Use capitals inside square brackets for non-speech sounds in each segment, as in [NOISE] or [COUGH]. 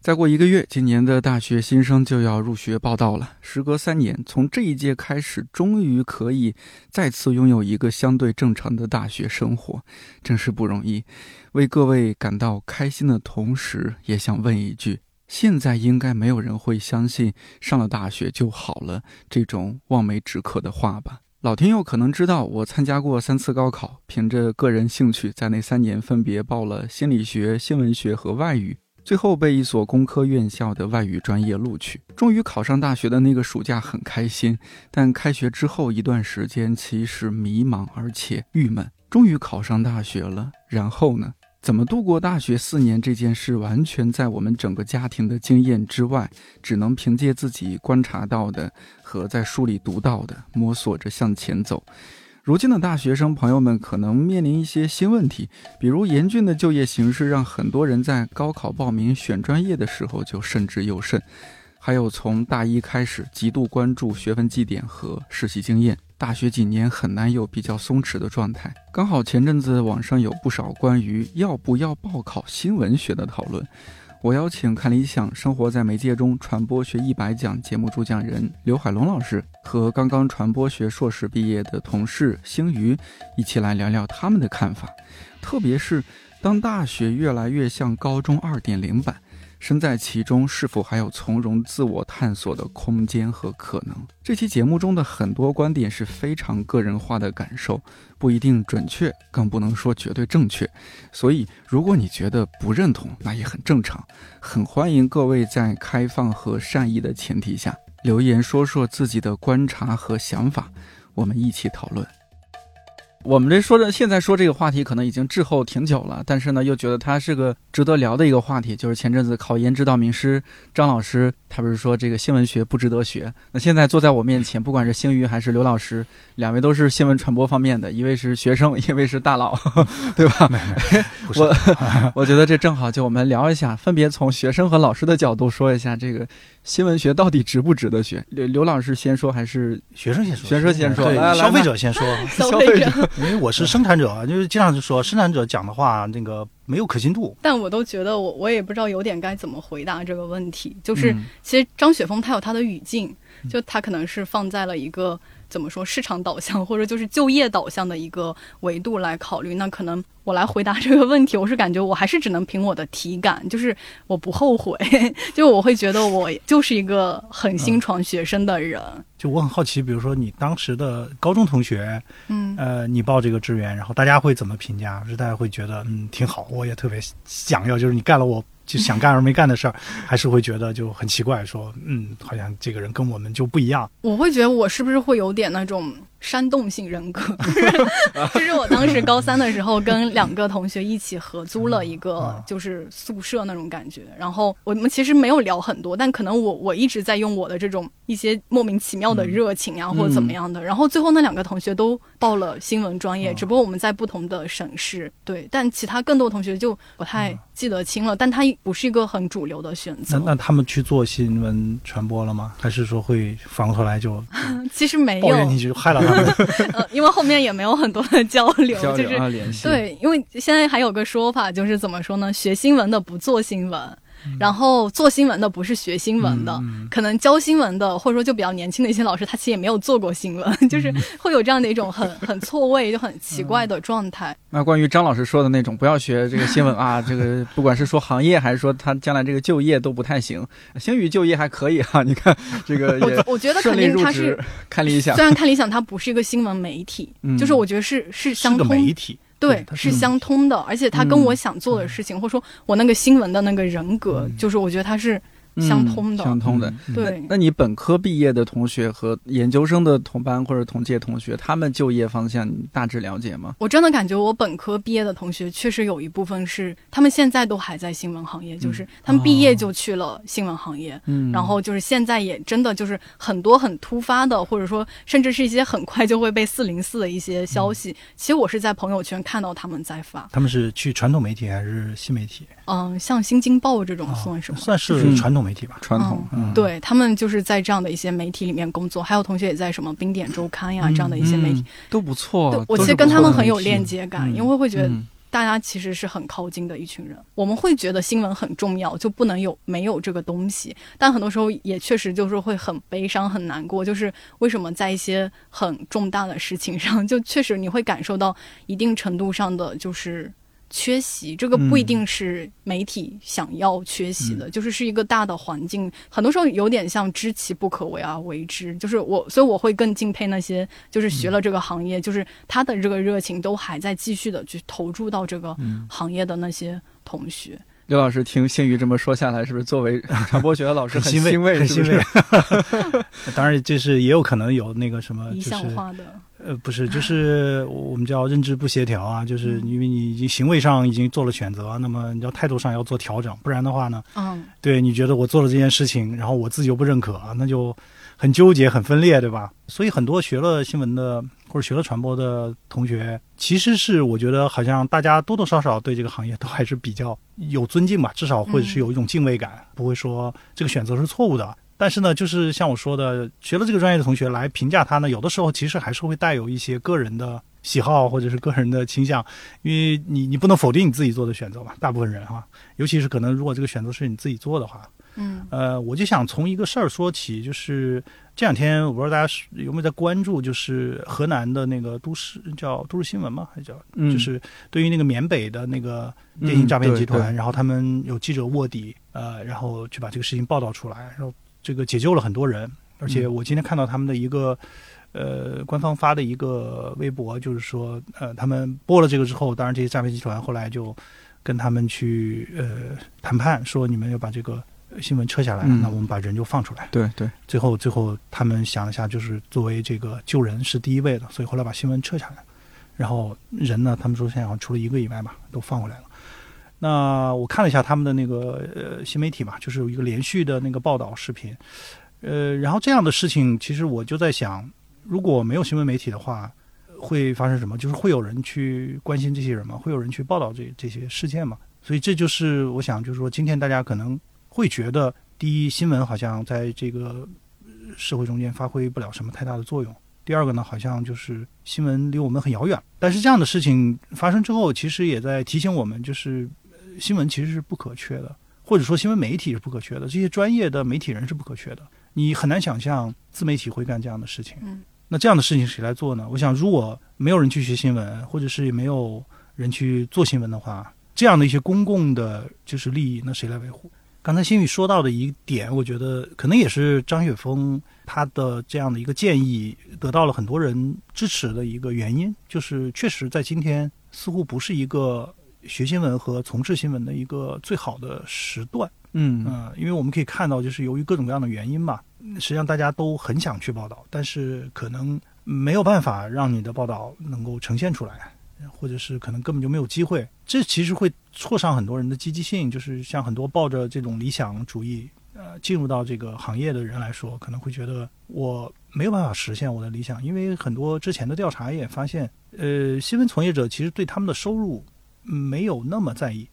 再过一个月，今年的大学新生就要入学报到了。时隔三年，从这一届开始，终于可以再次拥有一个相对正常的大学生活，真是不容易。为各位感到开心的同时，也想问一句：现在应该没有人会相信上了大学就好了这种望梅止渴的话吧？老听友可能知道，我参加过三次高考，凭着个人兴趣，在那三年分别报了心理学、新闻学和外语。最后被一所工科院校的外语专业录取，终于考上大学的那个暑假很开心。但开学之后一段时间，其实迷茫而且郁闷。终于考上大学了，然后呢？怎么度过大学四年这件事，完全在我们整个家庭的经验之外，只能凭借自己观察到的和在书里读到的，摸索着向前走。如今的大学生朋友们可能面临一些新问题，比如严峻的就业形势让很多人在高考报名选专业的时候就慎之又慎；还有从大一开始极度关注学分绩点和实习经验，大学几年很难有比较松弛的状态。刚好前阵子网上有不少关于要不要报考新闻学的讨论。我邀请看理想生活在媒介中传播学一百讲节目主讲人刘海龙老师和刚刚传播学硕士毕业的同事星瑜一起来聊聊他们的看法，特别是当大学越来越像高中二点零版。身在其中，是否还有从容自我探索的空间和可能？这期节目中的很多观点是非常个人化的感受，不一定准确，更不能说绝对正确。所以，如果你觉得不认同，那也很正常。很欢迎各位在开放和善意的前提下留言，说说自己的观察和想法，我们一起讨论。我们这说的现在说这个话题可能已经滞后挺久了，但是呢，又觉得它是个值得聊的一个话题。就是前阵子考研指导名师张老师，他不是说这个新闻学不值得学？那现在坐在我面前，不管是星宇还是刘老师，[LAUGHS] 两位都是新闻传播方面的，一位是学生，一位是大佬，[LAUGHS] 对吧？[LAUGHS] 我我觉得这正好就我们聊一下，分别从学生和老师的角度说一下这个。新闻学到底值不值得学？[LAUGHS] 刘刘老师先说还是学生先说？学生先说，对，消费者先说。[LAUGHS] 消费者，[LAUGHS] 因为我是生产者，就是经常就说生产者讲的话那个没有可信度。但我都觉得我我也不知道有点该怎么回答这个问题。就是其实张雪峰他有他的语境，就他可能是放在了一个。怎么说市场导向或者就是就业导向的一个维度来考虑？那可能我来回答这个问题，我是感觉我还是只能凭我的体感，就是我不后悔，[LAUGHS] 就我会觉得我就是一个很新闯学生的人。就我很好奇，比如说你当时的高中同学，嗯，呃，你报这个志愿，然后大家会怎么评价？是大家会觉得嗯挺好，我也特别想要，就是你干了我。就想干而没干的事儿，还是会觉得就很奇怪，说嗯，好像这个人跟我们就不一样。我会觉得我是不是会有点那种。煽动性人格，[LAUGHS] 就是我当时高三的时候，跟两个同学一起合租了一个就是宿舍那种感觉。然后我们其实没有聊很多，但可能我我一直在用我的这种一些莫名其妙的热情啊，或者怎么样的。然后最后那两个同学都报了新闻专业，只不过我们在不同的省市。对，但其他更多同学就不太记得清了。但他不是一个很主流的选择。那那他们去做新闻传播了吗？还是说会反过头来就 [LAUGHS] 其实没有抱怨你就害了？[LAUGHS] [LAUGHS] 呃，因为后面也没有很多的交流，就是对，因为现在还有个说法，就是怎么说呢？学新闻的不做新闻。然后做新闻的不是学新闻的，可能教新闻的或者说就比较年轻的一些老师，他其实也没有做过新闻，[LAUGHS] 就是会有这样的一种很 [LAUGHS] 很错位就很奇怪的状态。那关于张老师说的那种不要学 [LAUGHS] 这个新闻啊，这个不管是说行业还是说他将来这个就业都不太行。星宇就业还可以哈，你看这个我我觉得肯定他是看理想，虽然看理想它不是一个新闻媒体，就是我觉得是是相通媒体。对，是相通的，而且他跟我想做的事情，或者说我那个新闻的那个人格，就是我觉得他是相通的。相通的，对。那你本科毕业的同学和研究生的同班或者同届同学，他们就业方向你大致了解吗？我真的感觉我本科毕业的同学，确实有一部分是他们现在都还在新闻行业，就是他们毕业就去了新闻行业，嗯，然后就是现在也真的就是很多很突发的，或者说甚至是一些很快就会被四零四的一些消息，其实我是在朋友圈看到他们在发。他们是去传统媒体还是新媒体？嗯，像《新京报》这种算什么？算是传统媒体吧。传统，对他们就是在这样的一些媒体里面工作，还有同学也在什么《冰点周刊》呀这样的一些媒体都不错。我其实跟他们很有链接感，因为会觉得大家其实是很靠近的一群人。我们会觉得新闻很重要，就不能有没有这个东西。但很多时候也确实就是会很悲伤、很难过。就是为什么在一些很重大的事情上，就确实你会感受到一定程度上的就是。缺席，这个不一定是媒体想要缺席的，就是是一个大的环境，很多时候有点像知其不可为而为之。就是我，所以我会更敬佩那些就是学了这个行业，就是他的这个热情都还在继续的去投注到这个行业的那些同学。刘老师听新宇这么说下来，是不是作为 [LAUGHS] 传播学的老师很欣慰？很欣慰。[LAUGHS] 当然，就是也有可能有那个什么，理想化的。呃，不是，就是我们叫认知不协调啊，就是因为你已经行为上已经做了选择，那么你要态度上要做调整，不然的话呢，嗯，对，你觉得我做了这件事情，然后我自己又不认可，那就很纠结、很分裂，对吧？所以很多学了新闻的或者学了传播的同学，其实是我觉得好像大家多多少少对这个行业都还是比较有尊敬吧，至少或者是有一种敬畏感，不会说这个选择是错误的。但是呢，就是像我说的，学了这个专业的同学来评价他呢，有的时候其实还是会带有一些个人的喜好或者是个人的倾向，因为你你不能否定你自己做的选择嘛。大部分人哈，尤其是可能如果这个选择是你自己做的话，嗯，呃，我就想从一个事儿说起，就是这两天我不知道大家有没有在关注，就是河南的那个都市叫都市新闻嘛，还叫，就是对于那个缅北的那个电信诈骗集团，然后他们有记者卧底，呃，然后去把这个事情报道出来，然后。这个解救了很多人，而且我今天看到他们的一个，呃，官方发的一个微博，就是说，呃，他们播了这个之后，当然这些诈骗集团后来就跟他们去呃谈判，说你们要把这个新闻撤下来，那我们把人就放出来。对对。最后最后他们想了下，就是作为这个救人是第一位的，所以后来把新闻撤下来，然后人呢，他们说现在好像除了一个以外吧，都放回来了。那我看了一下他们的那个呃新媒体嘛，就是有一个连续的那个报道视频，呃，然后这样的事情，其实我就在想，如果没有新闻媒体的话，会发生什么？就是会有人去关心这些人吗？会有人去报道这这些事件吗？所以这就是我想，就是说今天大家可能会觉得，第一，新闻好像在这个社会中间发挥不了什么太大的作用；第二个呢，好像就是新闻离我们很遥远。但是这样的事情发生之后，其实也在提醒我们，就是。新闻其实是不可缺的，或者说新闻媒体是不可缺的，这些专业的媒体人是不可缺的。你很难想象自媒体会干这样的事情。嗯，那这样的事情谁来做呢？我想，如果没有人去学新闻，或者是也没有人去做新闻的话，这样的一些公共的就是利益，那谁来维护？刚才新宇说到的一点，我觉得可能也是张雪峰他的这样的一个建议得到了很多人支持的一个原因，就是确实在今天似乎不是一个。学新闻和从事新闻的一个最好的时段，嗯嗯，因为我们可以看到，就是由于各种各样的原因吧，实际上大家都很想去报道，但是可能没有办法让你的报道能够呈现出来，或者是可能根本就没有机会。这其实会挫伤很多人的积极性，就是像很多抱着这种理想主义呃进入到这个行业的人来说，可能会觉得我没有办法实现我的理想，因为很多之前的调查也发现，呃，新闻从业者其实对他们的收入。没有那么在意，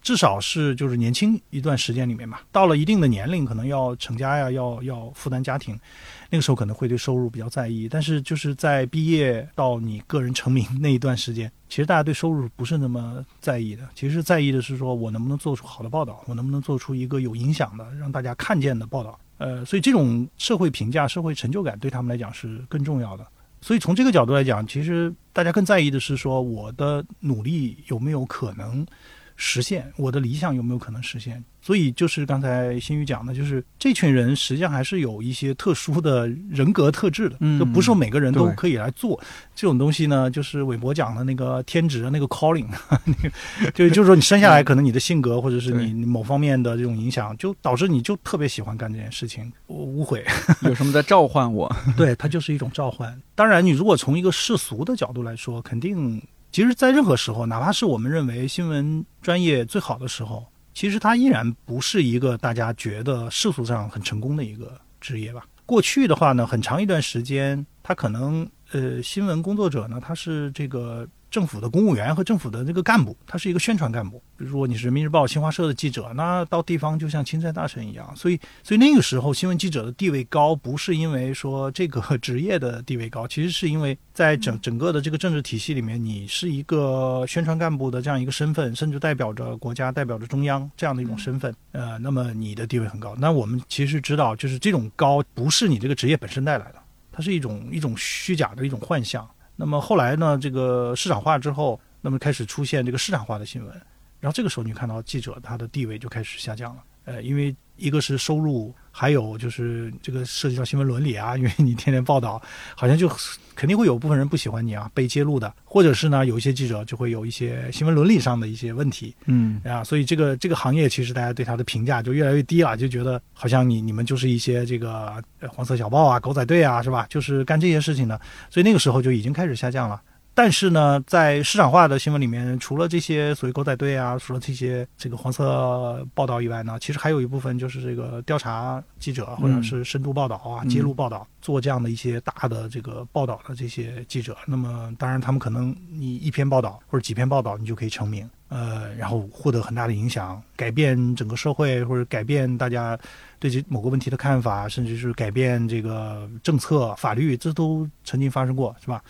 至少是就是年轻一段时间里面嘛，到了一定的年龄，可能要成家呀，要要负担家庭，那个时候可能会对收入比较在意。但是就是在毕业到你个人成名那一段时间，其实大家对收入不是那么在意的，其实在意的是说我能不能做出好的报道，我能不能做出一个有影响的、让大家看见的报道。呃，所以这种社会评价、社会成就感对他们来讲是更重要的。所以从这个角度来讲，其实大家更在意的是说，我的努力有没有可能实现？我的理想有没有可能实现？所以就是刚才新宇讲的，就是这群人实际上还是有一些特殊的人格特质的，嗯就不是每个人都可以来做这种东西呢。就是韦伯讲的那个天职，那个 calling，那个就 [LAUGHS] 就是说你生下来可能你的性格或者是你某方面的这种影响，就导致你就特别喜欢干这件事情。我无悔，[LAUGHS] 有什么在召唤我？[LAUGHS] 对，它就是一种召唤。当然，你如果从一个世俗的角度来说，肯定，其实，在任何时候，哪怕是我们认为新闻专业最好的时候。其实它依然不是一个大家觉得世俗上很成功的一个职业吧。过去的话呢，很长一段时间，它可能呃，新闻工作者呢，他是这个。政府的公务员和政府的这个干部，他是一个宣传干部。比如说你是人民日报、新华社的记者，那到地方就像钦差大臣一样。所以，所以那个时候新闻记者的地位高，不是因为说这个职业的地位高，其实是因为在整整个的这个政治体系里面，你是一个宣传干部的这样一个身份，甚至代表着国家、代表着中央这样的一种身份。呃，那么你的地位很高。那我们其实知道，就是这种高不是你这个职业本身带来的，它是一种一种虚假的一种幻象。那么后来呢？这个市场化之后，那么开始出现这个市场化的新闻，然后这个时候你看到记者他的地位就开始下降了。呃，因为一个是收入。还有就是这个涉及到新闻伦理啊，因为你天天报道，好像就肯定会有部分人不喜欢你啊，被揭露的，或者是呢，有一些记者就会有一些新闻伦理上的一些问题，嗯啊，所以这个这个行业其实大家对他的评价就越来越低了，就觉得好像你你们就是一些这个黄色小报啊、狗仔队啊，是吧？就是干这些事情的，所以那个时候就已经开始下降了。但是呢，在市场化的新闻里面，除了这些所谓狗仔队啊，除了这些这个黄色报道以外呢，其实还有一部分就是这个调查记者或者是深度报道啊、揭露报道，做这样的一些大的这个报道的这些记者。那么，当然他们可能你一篇报道或者几篇报道，你就可以成名，呃，然后获得很大的影响，改变整个社会或者改变大家对这某个问题的看法，甚至是改变这个政策法律，这都曾经发生过，是吧？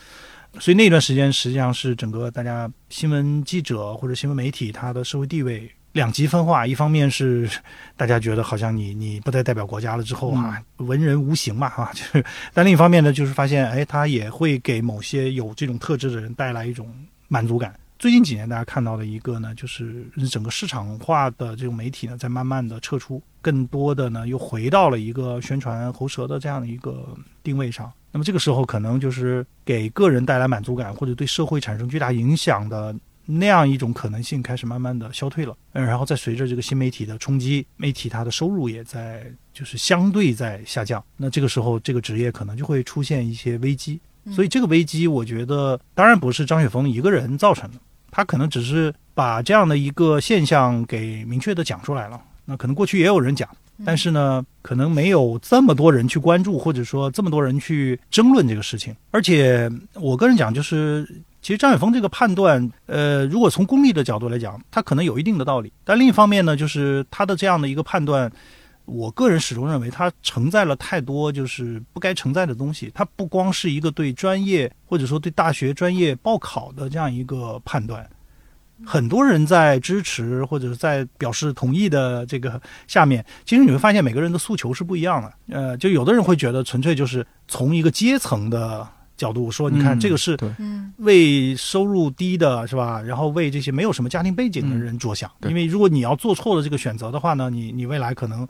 所以那段时间实际上是整个大家新闻记者或者新闻媒体他的社会地位两极分化。一方面是大家觉得好像你你不再代表国家了之后啊，文人无形嘛 [LAUGHS] 哈，就是。但另一方面呢，就是发现哎，他也会给某些有这种特质的人带来一种满足感。最近几年大家看到的一个呢，就是整个市场化的这种媒体呢，在慢慢的撤出，更多的呢又回到了一个宣传喉舌的这样的一个定位上。那么这个时候，可能就是给个人带来满足感，或者对社会产生巨大影响的那样一种可能性，开始慢慢的消退了。嗯，然后再随着这个新媒体的冲击，媒体它的收入也在就是相对在下降。那这个时候，这个职业可能就会出现一些危机。所以这个危机，我觉得当然不是张雪峰一个人造成的，他可能只是把这样的一个现象给明确的讲出来了。那可能过去也有人讲。但是呢，可能没有这么多人去关注，或者说这么多人去争论这个事情。而且，我个人讲，就是其实张雪峰这个判断，呃，如果从功利的角度来讲，他可能有一定的道理。但另一方面呢，就是他的这样的一个判断，我个人始终认为它承载了太多就是不该承载的东西。它不光是一个对专业或者说对大学专业报考的这样一个判断。很多人在支持或者是在表示同意的这个下面，其实你会发现每个人的诉求是不一样的。呃，就有的人会觉得纯粹就是从一个阶层的角度说，你看这个是为收入低的是吧？然后为这些没有什么家庭背景的人着想，因为如果你要做错了这个选择的话呢，你你未来可能。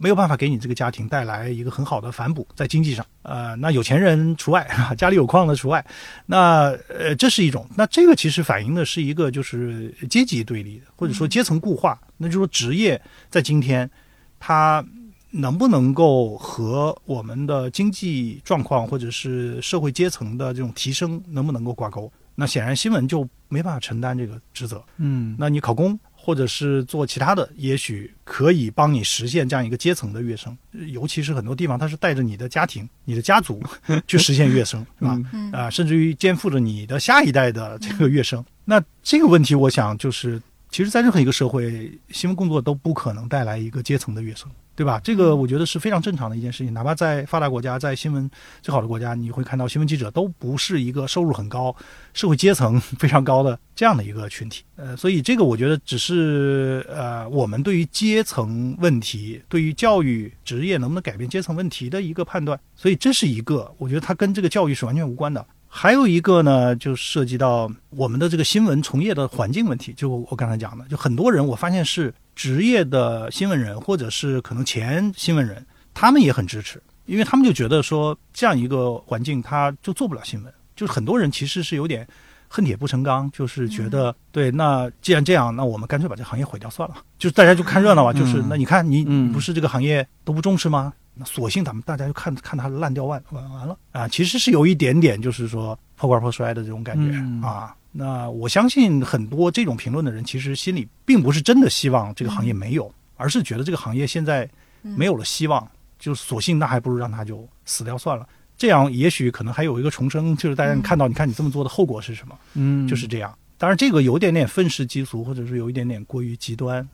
没有办法给你这个家庭带来一个很好的反哺，在经济上，呃，那有钱人除外，[LAUGHS] 家里有矿的除外，那呃，这是一种，那这个其实反映的是一个就是阶级对立，或者说阶层固化，那就是说职业在今天，它能不能够和我们的经济状况或者是社会阶层的这种提升能不能够挂钩？那显然新闻就没办法承担这个职责，嗯，那你考公。或者是做其他的，也许可以帮你实现这样一个阶层的跃升。尤其是很多地方，它是带着你的家庭、你的家族 [LAUGHS] 去实现跃升，是吧？啊，甚至于肩负着你的下一代的这个跃升。那这个问题，我想就是，其实，在任何一个社会，新闻工作都不可能带来一个阶层的跃升。对吧？这个我觉得是非常正常的一件事情。哪怕在发达国家，在新闻最好的国家，你会看到新闻记者都不是一个收入很高、社会阶层非常高的这样的一个群体。呃，所以这个我觉得只是呃，我们对于阶层问题、对于教育职业能不能改变阶层问题的一个判断。所以这是一个，我觉得它跟这个教育是完全无关的。还有一个呢，就涉及到我们的这个新闻从业的环境问题。就我刚才讲的，就很多人我发现是职业的新闻人，或者是可能前新闻人，他们也很支持，因为他们就觉得说这样一个环境，他就做不了新闻。就是很多人其实是有点恨铁不成钢，就是觉得对，那既然这样，那我们干脆把这行业毁掉算了。就是大家就看热闹吧，就是那你看你你不是这个行业都不重视吗？那索性咱们大家就看看它烂掉完完完了啊！其实是有一点点，就是说破罐破摔的这种感觉啊。那我相信很多这种评论的人，其实心里并不是真的希望这个行业没有，而是觉得这个行业现在没有了希望，就索性那还不如让它就死掉算了。这样也许可能还有一个重生，就是大家看到，你看你这么做的后果是什么？嗯，就是这样。当然，这个有点点愤世嫉俗，或者是有一点点过于极端，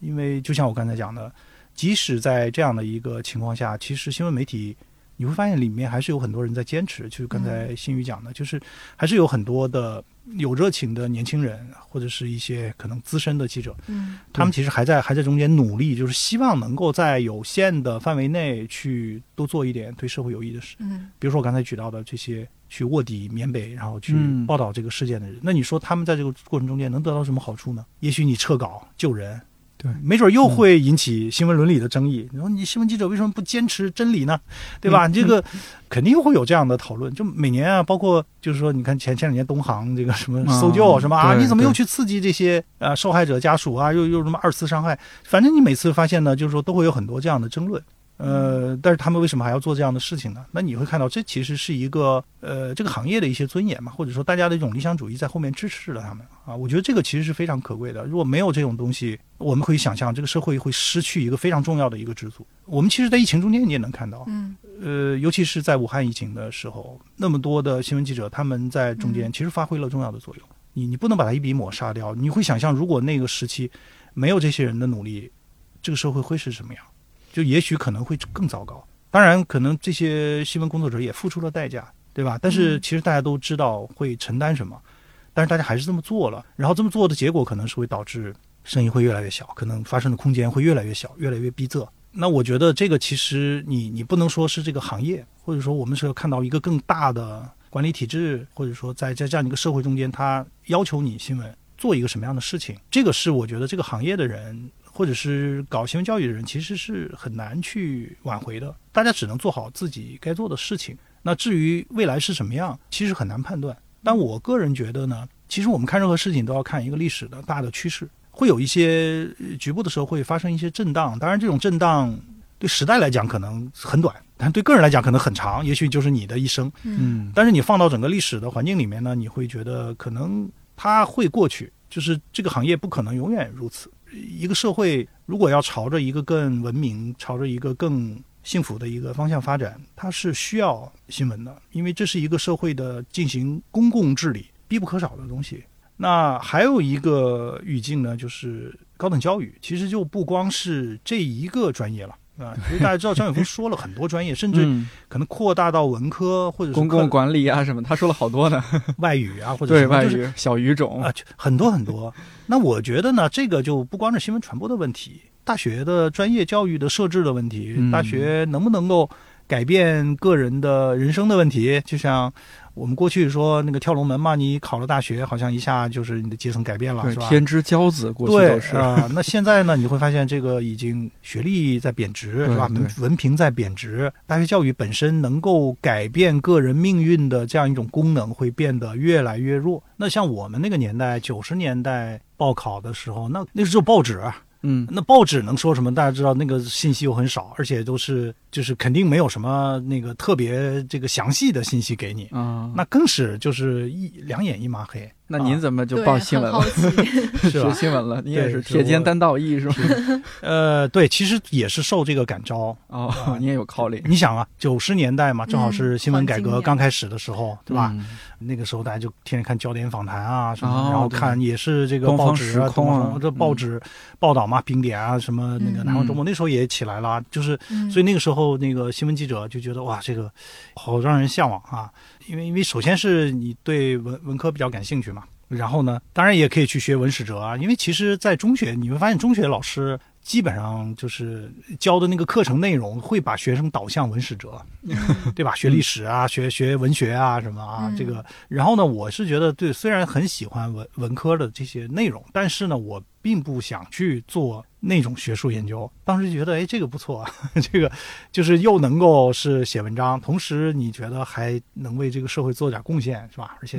因为就像我刚才讲的。即使在这样的一个情况下，其实新闻媒体你会发现里面还是有很多人在坚持。就是刚才新宇讲的，就是还是有很多的有热情的年轻人，或者是一些可能资深的记者，嗯，他们其实还在还在中间努力，就是希望能够在有限的范围内去多做一点对社会有益的事。嗯，比如说我刚才举到的这些去卧底缅北，然后去报道这个事件的人，那你说他们在这个过程中间能得到什么好处呢？也许你撤稿救人。对，没准又会引起新闻伦理的争议。你说你新闻记者为什么不坚持真理呢？对吧？这个肯定会有这样的讨论。就每年啊，包括就是说，你看前前两年东航这个什么搜救什么啊，你怎么又去刺激这些呃受害者家属啊？又又什么二次伤害？反正你每次发现呢，就是说都会有很多这样的争论。呃，但是他们为什么还要做这样的事情呢？那你会看到，这其实是一个呃，这个行业的一些尊严嘛，或者说大家的一种理想主义在后面支持了他们啊。我觉得这个其实是非常可贵的。如果没有这种东西，我们可以想象这个社会会失去一个非常重要的一个支柱。我们其实，在疫情中间你也能看到，嗯，呃，尤其是在武汉疫情的时候，那么多的新闻记者他们在中间其实发挥了重要的作用。你你不能把它一笔抹杀掉。你会想象，如果那个时期没有这些人的努力，这个社会会是什么样？就也许可能会更糟糕，当然可能这些新闻工作者也付出了代价，对吧？但是其实大家都知道会承担什么，但是大家还是这么做了，然后这么做的结果可能是会导致声音会越来越小，可能发生的空间会越来越小，越来越逼仄。那我觉得这个其实你你不能说是这个行业，或者说我们是要看到一个更大的管理体制，或者说在在这样一个社会中间，它要求你新闻做一个什么样的事情，这个是我觉得这个行业的人。或者是搞新闻教育的人，其实是很难去挽回的。大家只能做好自己该做的事情。那至于未来是什么样，其实很难判断。但我个人觉得呢，其实我们看任何事情都要看一个历史的大的趋势。会有一些局部的时候会发生一些震荡，当然这种震荡对时代来讲可能很短，但对个人来讲可能很长，也许就是你的一生。嗯。但是你放到整个历史的环境里面呢，你会觉得可能它会过去，就是这个行业不可能永远如此。一个社会如果要朝着一个更文明、朝着一个更幸福的一个方向发展，它是需要新闻的，因为这是一个社会的进行公共治理必不可少的东西。那还有一个语境呢，就是高等教育，其实就不光是这一个专业了。啊，其实大家知道张雪峰说了很多专业，甚至可能扩大到文科或者公共管理啊什么，他说了好多呢，[LAUGHS] 外语啊或者对外语小语种啊，很多很多。那我觉得呢，这个就不光是新闻传播的问题，大学的专业教育的设置的问题，大学能不能够改变个人的人生的问题，就像。我们过去说那个跳龙门嘛，你考了大学，好像一下就是你的阶层改变了，是吧？天之骄子，过去都是啊。那现在呢，你会发现这个已经学历在贬值，是吧？文文凭在贬值，大学教育本身能够改变个人命运的这样一种功能会变得越来越弱。那像我们那个年代，九十年代报考的时候，那那时候报纸。嗯，那报纸能说什么？大家知道那个信息又很少，而且都是就是肯定没有什么那个特别这个详细的信息给你啊，那更是就是一两眼一抹黑。那您怎么就报新闻了？[LAUGHS] 是吧新闻了，你也是铁肩担道义是吗？[LAUGHS] 呃，对，其实也是受这个感召哦，你也有考虑。你想啊，九十年代嘛，正好是新闻改革刚开始的时候，对吧？那个时候大家就天天看焦点访谈啊什么，然后看也是这个报纸啊，这报纸报道嘛，冰点啊什么那个南方周末那时候也起来了，就是所以那个时候那个新闻记者就觉得哇，这个好让人向往啊。因为，因为首先是你对文文科比较感兴趣嘛，然后呢，当然也可以去学文史哲啊。因为其实，在中学你会发现，中学老师基本上就是教的那个课程内容会把学生导向文史哲，对吧？学历史啊，学学文学啊，什么啊，这个。然后呢，我是觉得，对，虽然很喜欢文文科的这些内容，但是呢，我并不想去做。那种学术研究，当时觉得，哎，这个不错，[LAUGHS] 这个就是又能够是写文章，同时你觉得还能为这个社会做点贡献，是吧？而且，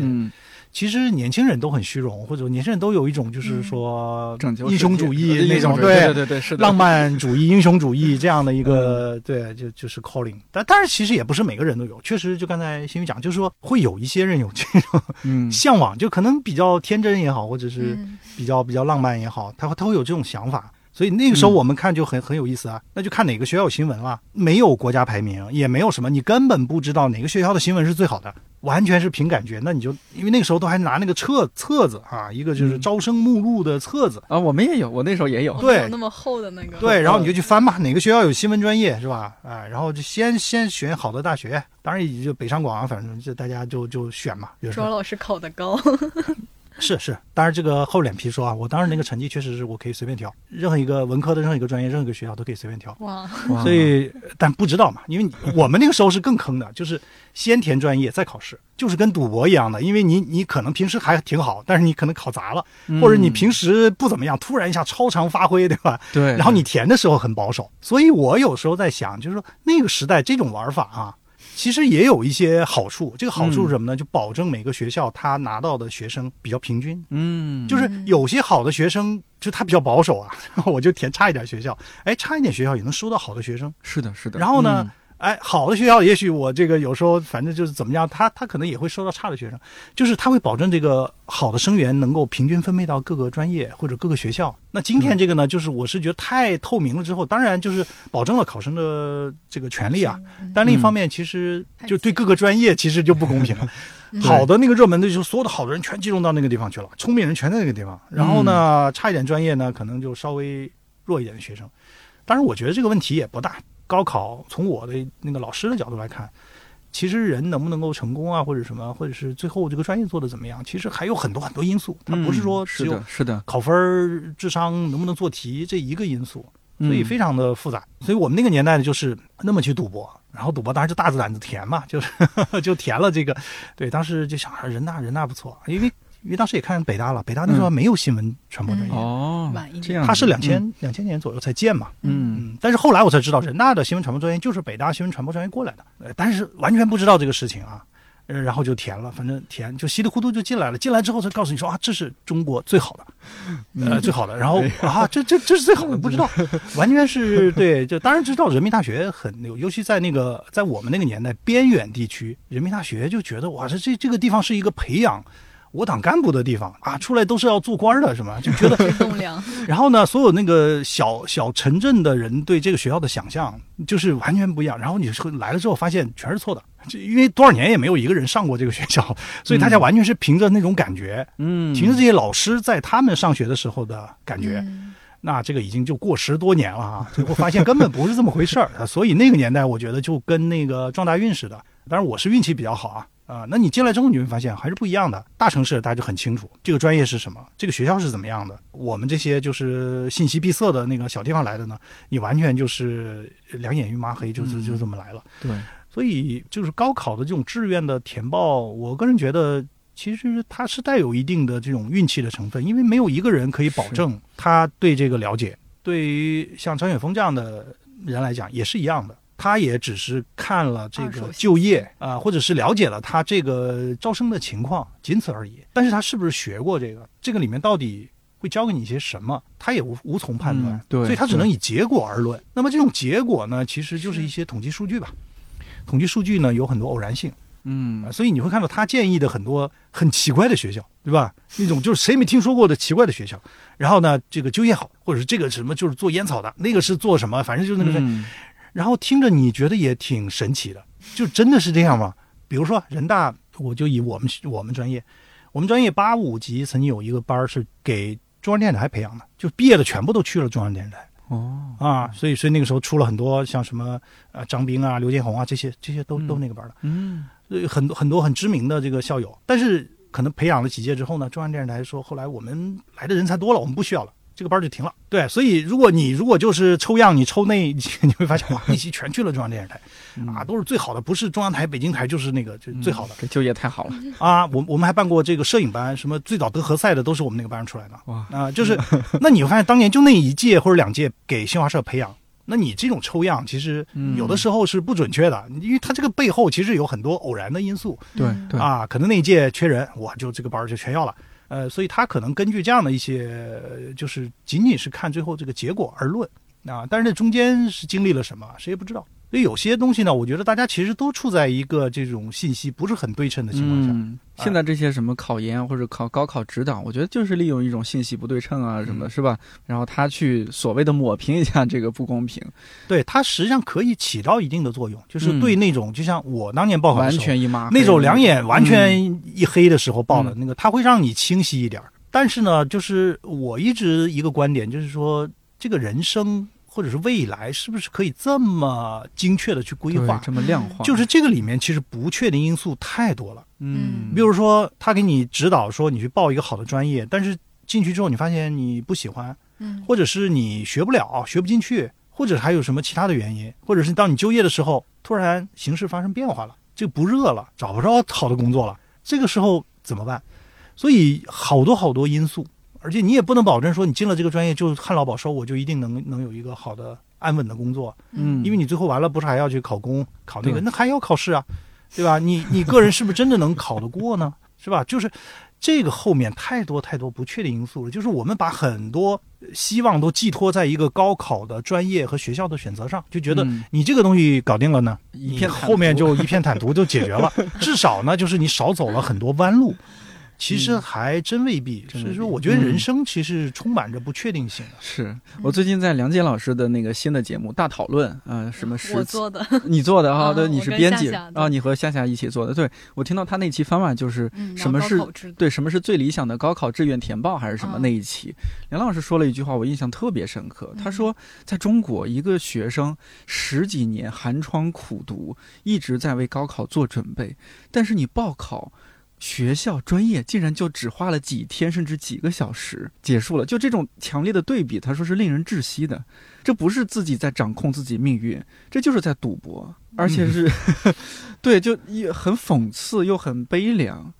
其实年轻人都很虚荣，或者年轻人都有一种就是说英雄主义那种，对对对，是浪漫主义、英雄主义这样的一个，对，就就是 calling。但但是其实也不是每个人都有，确实就刚才新宇讲，就是说会有一些人有这种嗯。[LAUGHS] 向往，就可能比较天真也好，或者是比较比较浪漫也好，他会他会有这种想法。所以那个时候我们看就很很有意思啊，那就看哪个学校有新闻了，没有国家排名，也没有什么，你根本不知道哪个学校的新闻是最好的，完全是凭感觉。那你就因为那个时候都还拿那个册册子啊，一个就是招生目录的册子啊，我们也有，我那时候也有，对，那么厚的那个，对，然后你就去翻嘛，哪个学校有新闻专业是吧？啊，然后就先先选好的大学，当然也就北上广，反正就大家就就选嘛。周老师考的高。[LAUGHS] 是是，当然这个厚脸皮说啊，我当时那个成绩确实是我可以随便挑，任何一个文科的任何一个专业，任何一个学校都可以随便挑。哇，所以但不知道嘛，因为我们那个时候是更坑的，就是先填专业再考试，就是跟赌博一样的，因为你你可能平时还挺好，但是你可能考砸了，或者你平时不怎么样，突然一下超常发挥，对吧？对。然后你填的时候很保守，所以我有时候在想，就是说那个时代这种玩法啊。其实也有一些好处，这个好处是什么呢？就保证每个学校他拿到的学生比较平均。嗯，就是有些好的学生，就他比较保守啊，[LAUGHS] 我就填差一点学校，哎，差一点学校也能收到好的学生。是的，是的。然后呢？哎，好的学校，也许我这个有时候反正就是怎么样，他他可能也会收到差的学生，就是他会保证这个好的生源能够平均分配到各个专业或者各个学校。那今天这个呢，就是我是觉得太透明了之后，当然就是保证了考生的这个权利啊，但另一方面其实就对各个专业其实就不公平了。好的那个热门的，就所有的好的人全集中到那个地方去了，聪明人全在那个地方，然后呢，差一点专业呢，可能就稍微弱一点的学生。当然，我觉得这个问题也不大。高考从我的那个老师的角度来看，其实人能不能够成功啊，或者什么，或者是最后这个专业做的怎么样，其实还有很多很多因素。它不是说只有是的考分、智商能不能做题这一个因素，所以非常的复杂。所以我们那个年代呢，就是那么去赌博，然后赌博当然就大着胆子填嘛，就是 [LAUGHS] 就填了这个。对，当时就想人大人大不错，因为。因为当时也看北大了，北大那时候没有新闻传播专业哦，这样，它是两千两千年左右才建嘛，嗯，但是后来我才知道，人大的新闻传播专业就是北大新闻传播专业过来的，呃，但是完全不知道这个事情啊，呃，然后就填了，反正填就稀里糊涂就进来了，进来之后才告诉你说啊，这是中国最好的，呃，最好的，然后啊，这这这是最好的，不知道，[LAUGHS] 完全是对，就当然知道人民大学很牛，尤其在那个在我们那个年代边远地区，人民大学就觉得哇，这这这个地方是一个培养。我党干部的地方啊，出来都是要做官的，是吗？就觉得 [LAUGHS] 栋梁。[LAUGHS] 然后呢，所有那个小小城镇的人对这个学校的想象就是完全不一样。然后你说来了之后，发现全是错的，就因为多少年也没有一个人上过这个学校，[LAUGHS] 所以大家完全是凭着那种感觉，嗯，凭着这些老师在他们上学的时候的感觉，那这个已经就过十多年了啊，最后发现根本不是这么回事儿。所以那个年代，我觉得就跟那个撞大运似的。当然，我是运气比较好啊。啊，那你进来之后你会发现还是不一样的。大城市大家就很清楚这个专业是什么，这个学校是怎么样的。我们这些就是信息闭塞的那个小地方来的呢，你完全就是两眼一抹黑，就是就这么来了。对，所以就是高考的这种志愿的填报，我个人觉得其实它是带有一定的这种运气的成分，因为没有一个人可以保证他对这个了解。对于像张雪峰这样的人来讲，也是一样的。他也只是看了这个就业啊，或者是了解了他这个招生的情况，仅此而已。但是他是不是学过这个？这个里面到底会教给你一些什么？他也无无从判断。对，所以他只能以结果而论。那么这种结果呢，其实就是一些统计数据吧。统计数据呢有很多偶然性，嗯，所以你会看到他建议的很多很奇怪的学校，对吧？那种就是谁没听说过的奇怪的学校。然后呢，这个就业好，或者是这个什么就是做烟草的，那个是做什么？反正就是那个。然后听着你觉得也挺神奇的，就真的是这样吗？比如说人大，我就以我们我们专业，我们专业八五级曾经有一个班是给中央电视台培养的，就毕业的全部都去了中央电视台。哦，啊，所以所以那个时候出了很多像什么呃张斌啊、刘建宏啊这些这些都都那个班的。嗯，很多很多很知名的这个校友，但是可能培养了几届之后呢，中央电视台说后来我们来的人才多了，我们不需要了。这个班就停了。对，所以如果你如果就是抽样，你抽那，[LAUGHS] 你会发现哇，那些全去了中央电视台，啊，都是最好的，不是中央台、北京台，就是那个就最好的。这就业太好了啊！我我们还办过这个摄影班，什么最早得合赛的都是我们那个班上出来的。哇啊，就是那你会发现当年就那一届或者两届给新华社培养。那你这种抽样，其实有的时候是不准确的，因为它这个背后其实有很多偶然的因素。对对啊，可能那一届缺人，我就这个班就全要了。呃，所以他可能根据这样的一些，就是仅仅是看最后这个结果而论啊。但是这中间是经历了什么，谁也不知道。所以有些东西呢，我觉得大家其实都处在一个这种信息不是很对称的情况下。现在这些什么考研或者考高考指导，我觉得就是利用一种信息不对称啊什么的，是吧？然后他去所谓的抹平一下这个不公平。对，它实际上可以起到一定的作用，就是对那种就像我当年报考完全一抹那种两眼完全一黑的时候报的那个，它会让你清晰一点。但是呢，就是我一直一个观点，就是说这个人生。或者是未来是不是可以这么精确的去规划，这么量化？就是这个里面其实不确定因素太多了。嗯，比如说他给你指导说你去报一个好的专业，但是进去之后你发现你不喜欢，嗯，或者是你学不了，学不进去，或者还有什么其他的原因，或者是当你就业的时候突然形势发生变化了，就不热了，找不着好的工作了，这个时候怎么办？所以好多好多因素。而且你也不能保证说你进了这个专业就旱涝保收，我就一定能能有一个好的安稳的工作。嗯，因为你最后完了不是还要去考公考那个，那还要考试啊，对吧？你你个人是不是真的能考得过呢？是吧？就是这个后面太多太多不确定因素了。就是我们把很多希望都寄托在一个高考的专业和学校的选择上，就觉得你这个东西搞定了呢，一片后面就一片坦途就解决了。[LAUGHS] 至少呢，就是你少走了很多弯路。其实还真未必，所以说我觉得人生其实充满着不确定性的。是我最近在梁杰老师的那个新的节目《大讨论》啊，什么我做的，[LAUGHS] 你做的哈，对，你是编辑啊，你和夏夏一起做的。对我听到他那期方法就是什么是对什么是最理想的高考志愿填报还是什么那一期，梁老师说了一句话，我印象特别深刻。他说，在中国，一个学生十几年寒窗苦读，一直在为高考做准备，但是你报考。学校专业竟然就只花了几天，甚至几个小时结束了，就这种强烈的对比，他说是令人窒息的。这不是自己在掌控自己命运，这就是在赌博，而且是，[LAUGHS] 对，就也很讽刺又很悲凉。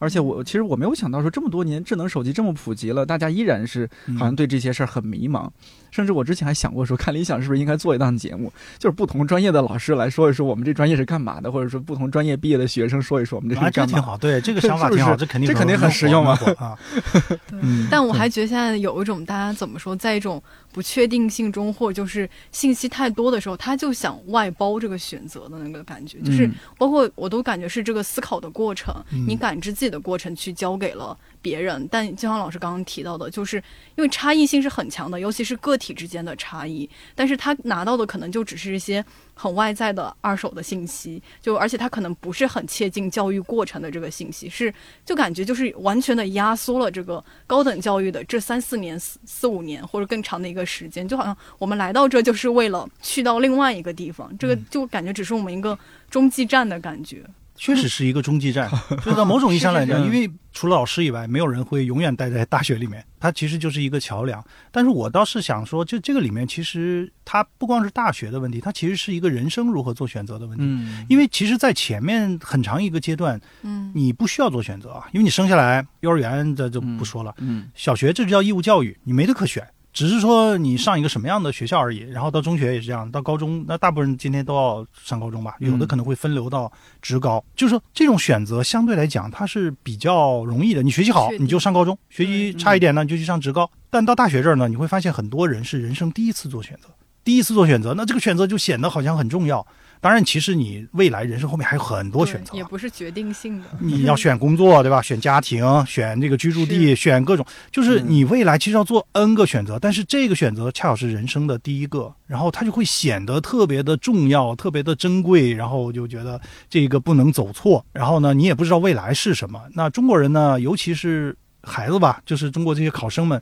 而且我其实我没有想到说这么多年智能手机这么普及了，大家依然是好像对这些事儿很迷茫。甚至我之前还想过说，看理想是不是应该做一档节目，就是不同专业的老师来说一说我们这专业是干嘛的，或者说不同专业毕业的学生说一说我们这是干嘛。挺好，对这个 [LAUGHS] 想法挺好，这肯定这肯定很实用啊。[LAUGHS] [LAUGHS] 嗯，但我还觉得现在有一种大家怎么说，在一种不确定性中，或者就是信息太多的时候，他就想外包这个选择的那个感觉，就是包括我都感觉是这个思考的过程，你感知自己。的过程去交给了别人，但就像老师刚刚提到的，就是因为差异性是很强的，尤其是个体之间的差异，但是他拿到的可能就只是一些很外在的二手的信息，就而且他可能不是很切近教育过程的这个信息，是就感觉就是完全的压缩了这个高等教育的这三四年、四四五年或者更长的一个时间，就好像我们来到这就是为了去到另外一个地方，这个就感觉只是我们一个中继站的感觉。确实是一个中继站，[LAUGHS] 就在某种意义上来讲，因为除了老师以外，没有人会永远待在大学里面，它其实就是一个桥梁。但是我倒是想说，就这个里面，其实它不光是大学的问题，它其实是一个人生如何做选择的问题。嗯，因为其实，在前面很长一个阶段，嗯，你不需要做选择啊，因为你生下来，幼儿园这就不说了，嗯，小学这就叫义务教育，你没得可选。只是说你上一个什么样的学校而已，然后到中学也是这样，到高中那大部分人今天都要上高中吧，有的可能会分流到职高，就是说这种选择相对来讲它是比较容易的，你学习好你就上高中，学习差一点呢你就去上职高，但到大学这儿呢，你会发现很多人是人生第一次做选择，第一次做选择，那这个选择就显得好像很重要。当然，其实你未来人生后面还有很多选择，也不是决定性的。你要选工作，对吧？[LAUGHS] 选家庭，选这个居住地，选各种，就是你未来其实要做 N 个选择。但是这个选择恰好是人生的第一个，然后它就会显得特别的重要，特别的珍贵。然后就觉得这个不能走错。然后呢，你也不知道未来是什么。那中国人呢，尤其是孩子吧，就是中国这些考生们。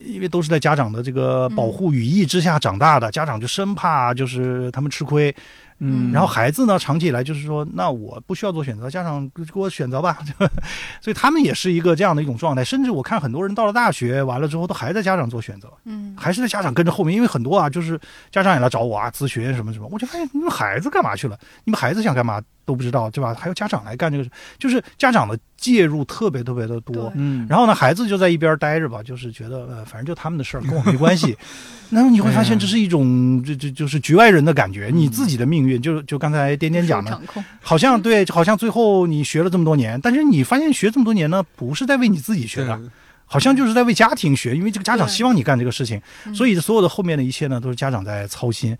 因为都是在家长的这个保护羽翼之下长大的，家长就生怕就是他们吃亏，嗯，然后孩子呢，长期以来就是说，那我不需要做选择，家长给我选择吧，[LAUGHS] 所以他们也是一个这样的一种状态。甚至我看很多人到了大学完了之后，都还在家长做选择，嗯，还是在家长跟着后面，因为很多啊，就是家长也来找我啊，咨询什么什么，我就发现你们孩子干嘛去了？你们孩子想干嘛？都不知道，对吧？还有家长来干这个事，就是家长的介入特别特别的多。嗯，然后呢，孩子就在一边待着吧，就是觉得呃，反正就他们的事儿，跟我没关系。[LAUGHS] 那么你会发现，这是一种这这就是局外人的感觉。你自己的命运，就就刚才点点讲的，好像对，好像最后你学了这么多年，但是你发现学这么多年呢，不是在为你自己学的，好像就是在为家庭学，因为这个家长希望你干这个事情，所以所有的后面的一切呢，都是家长在操心。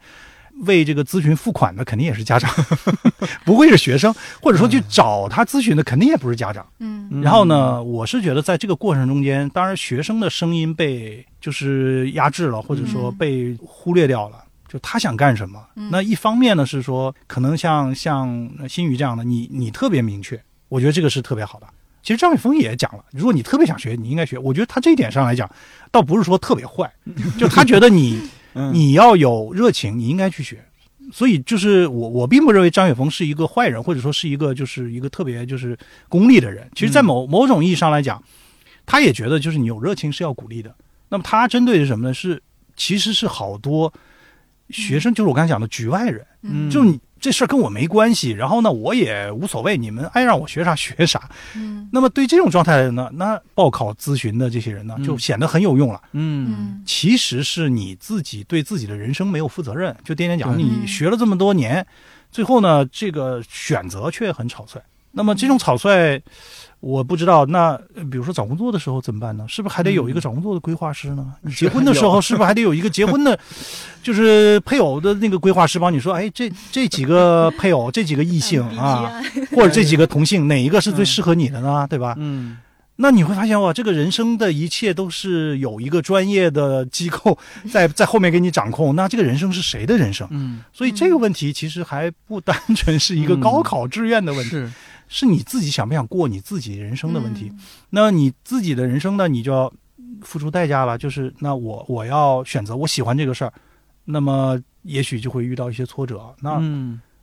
为这个咨询付款的肯定也是家长，[LAUGHS] 不会是学生，或者说去找他咨询的肯定也不是家长。嗯，然后呢，我是觉得在这个过程中间，当然学生的声音被就是压制了，或者说被忽略掉了。就他想干什么？那一方面呢是说，可能像像新宇这样的，你你特别明确，我觉得这个是特别好的。其实张雪峰也讲了，如果你特别想学，你应该学。我觉得他这一点上来讲，倒不是说特别坏，[LAUGHS] 就他觉得你。你要有热情，你应该去学。所以就是我，我并不认为张雪峰是一个坏人，或者说是一个就是一个特别就是功利的人。其实，在某某种意义上来讲，他也觉得就是你有热情是要鼓励的。那么他针对的是什么呢？是其实是好多学生，就是我刚才讲的局外人，就是你。这事儿跟我没关系，然后呢，我也无所谓，你们爱让我学啥学啥。嗯，那么对这种状态呢，那报考咨询的这些人呢，就显得很有用了。嗯，其实是你自己对自己的人生没有负责任。就颠颠讲，你学了这么多年，最后呢，这个选择却很草率。那么这种草率。我不知道，那比如说找工作的时候怎么办呢？是不是还得有一个找工作的规划师呢？[LAUGHS] 你结婚的时候是不是还得有一个结婚的，[LAUGHS] 就是配偶的那个规划师帮你说，哎，这这几个配偶，这几个异性 [LAUGHS] 啊，或者这几个同性，哪一个是最适合你的呢？对吧？嗯，那你会发现哇，这个人生的一切都是有一个专业的机构在在后面给你掌控。那这个人生是谁的人生？嗯，所以这个问题其实还不单纯是一个高考志愿的问题。是你自己想不想过你自己人生的问题，那你自己的人生呢？你就要付出代价了。就是那我我要选择我喜欢这个事儿，那么也许就会遇到一些挫折。那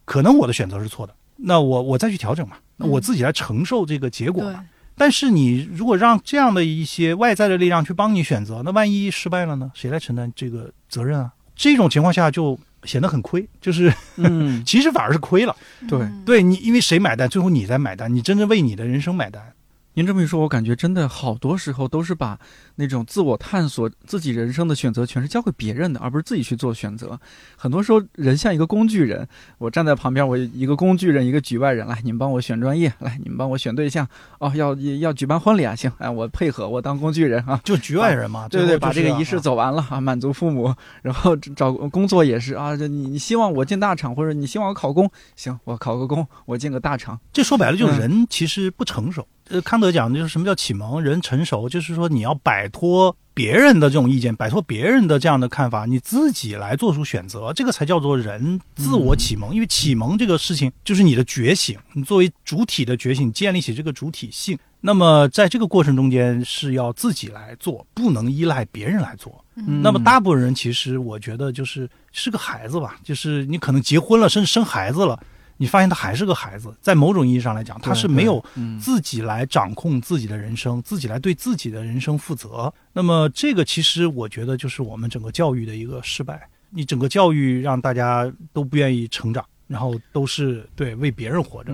可能我的选择是错的，那我我再去调整嘛。那我自己来承受这个结果。但是你如果让这样的一些外在的力量去帮你选择，那万一失败了呢？谁来承担这个责任啊？这种情况下就。显得很亏，就是，嗯，[LAUGHS] 其实反而是亏了，对，对你，因为谁买单？最后你在买单，你真正为你的人生买单。您这么一说，我感觉真的好多时候都是把那种自我探索、自己人生的选择权是交给别人的，而不是自己去做选择。很多时候，人像一个工具人，我站在旁边，我一个工具人，一个局外人，来，你们帮我选专业，来，你们帮我选对象，哦，要要举办婚礼啊，行，哎，我配合，我当工具人啊，就局外人嘛，对对，把这个仪式走完了啊，满足父母，然后找工作也是啊，这你你希望我进大厂，或者你希望我考公，行，我考个公，我进个大厂，这说白了就是人其实不成熟。呃，康德讲的就是什么叫启蒙，人成熟，就是说你要摆脱别人的这种意见，摆脱别人的这样的看法，你自己来做出选择，这个才叫做人自我启蒙。因为启蒙这个事情就是你的觉醒，你作为主体的觉醒，建立起这个主体性。那么在这个过程中间是要自己来做，不能依赖别人来做。那么大部分人其实我觉得就是是个孩子吧，就是你可能结婚了，甚至生孩子了。你发现他还是个孩子，在某种意义上来讲，他是没有自己来掌控自己的人生，自己来对自己的人生负责。那么，这个其实我觉得就是我们整个教育的一个失败。你整个教育让大家都不愿意成长，然后都是对为别人活着。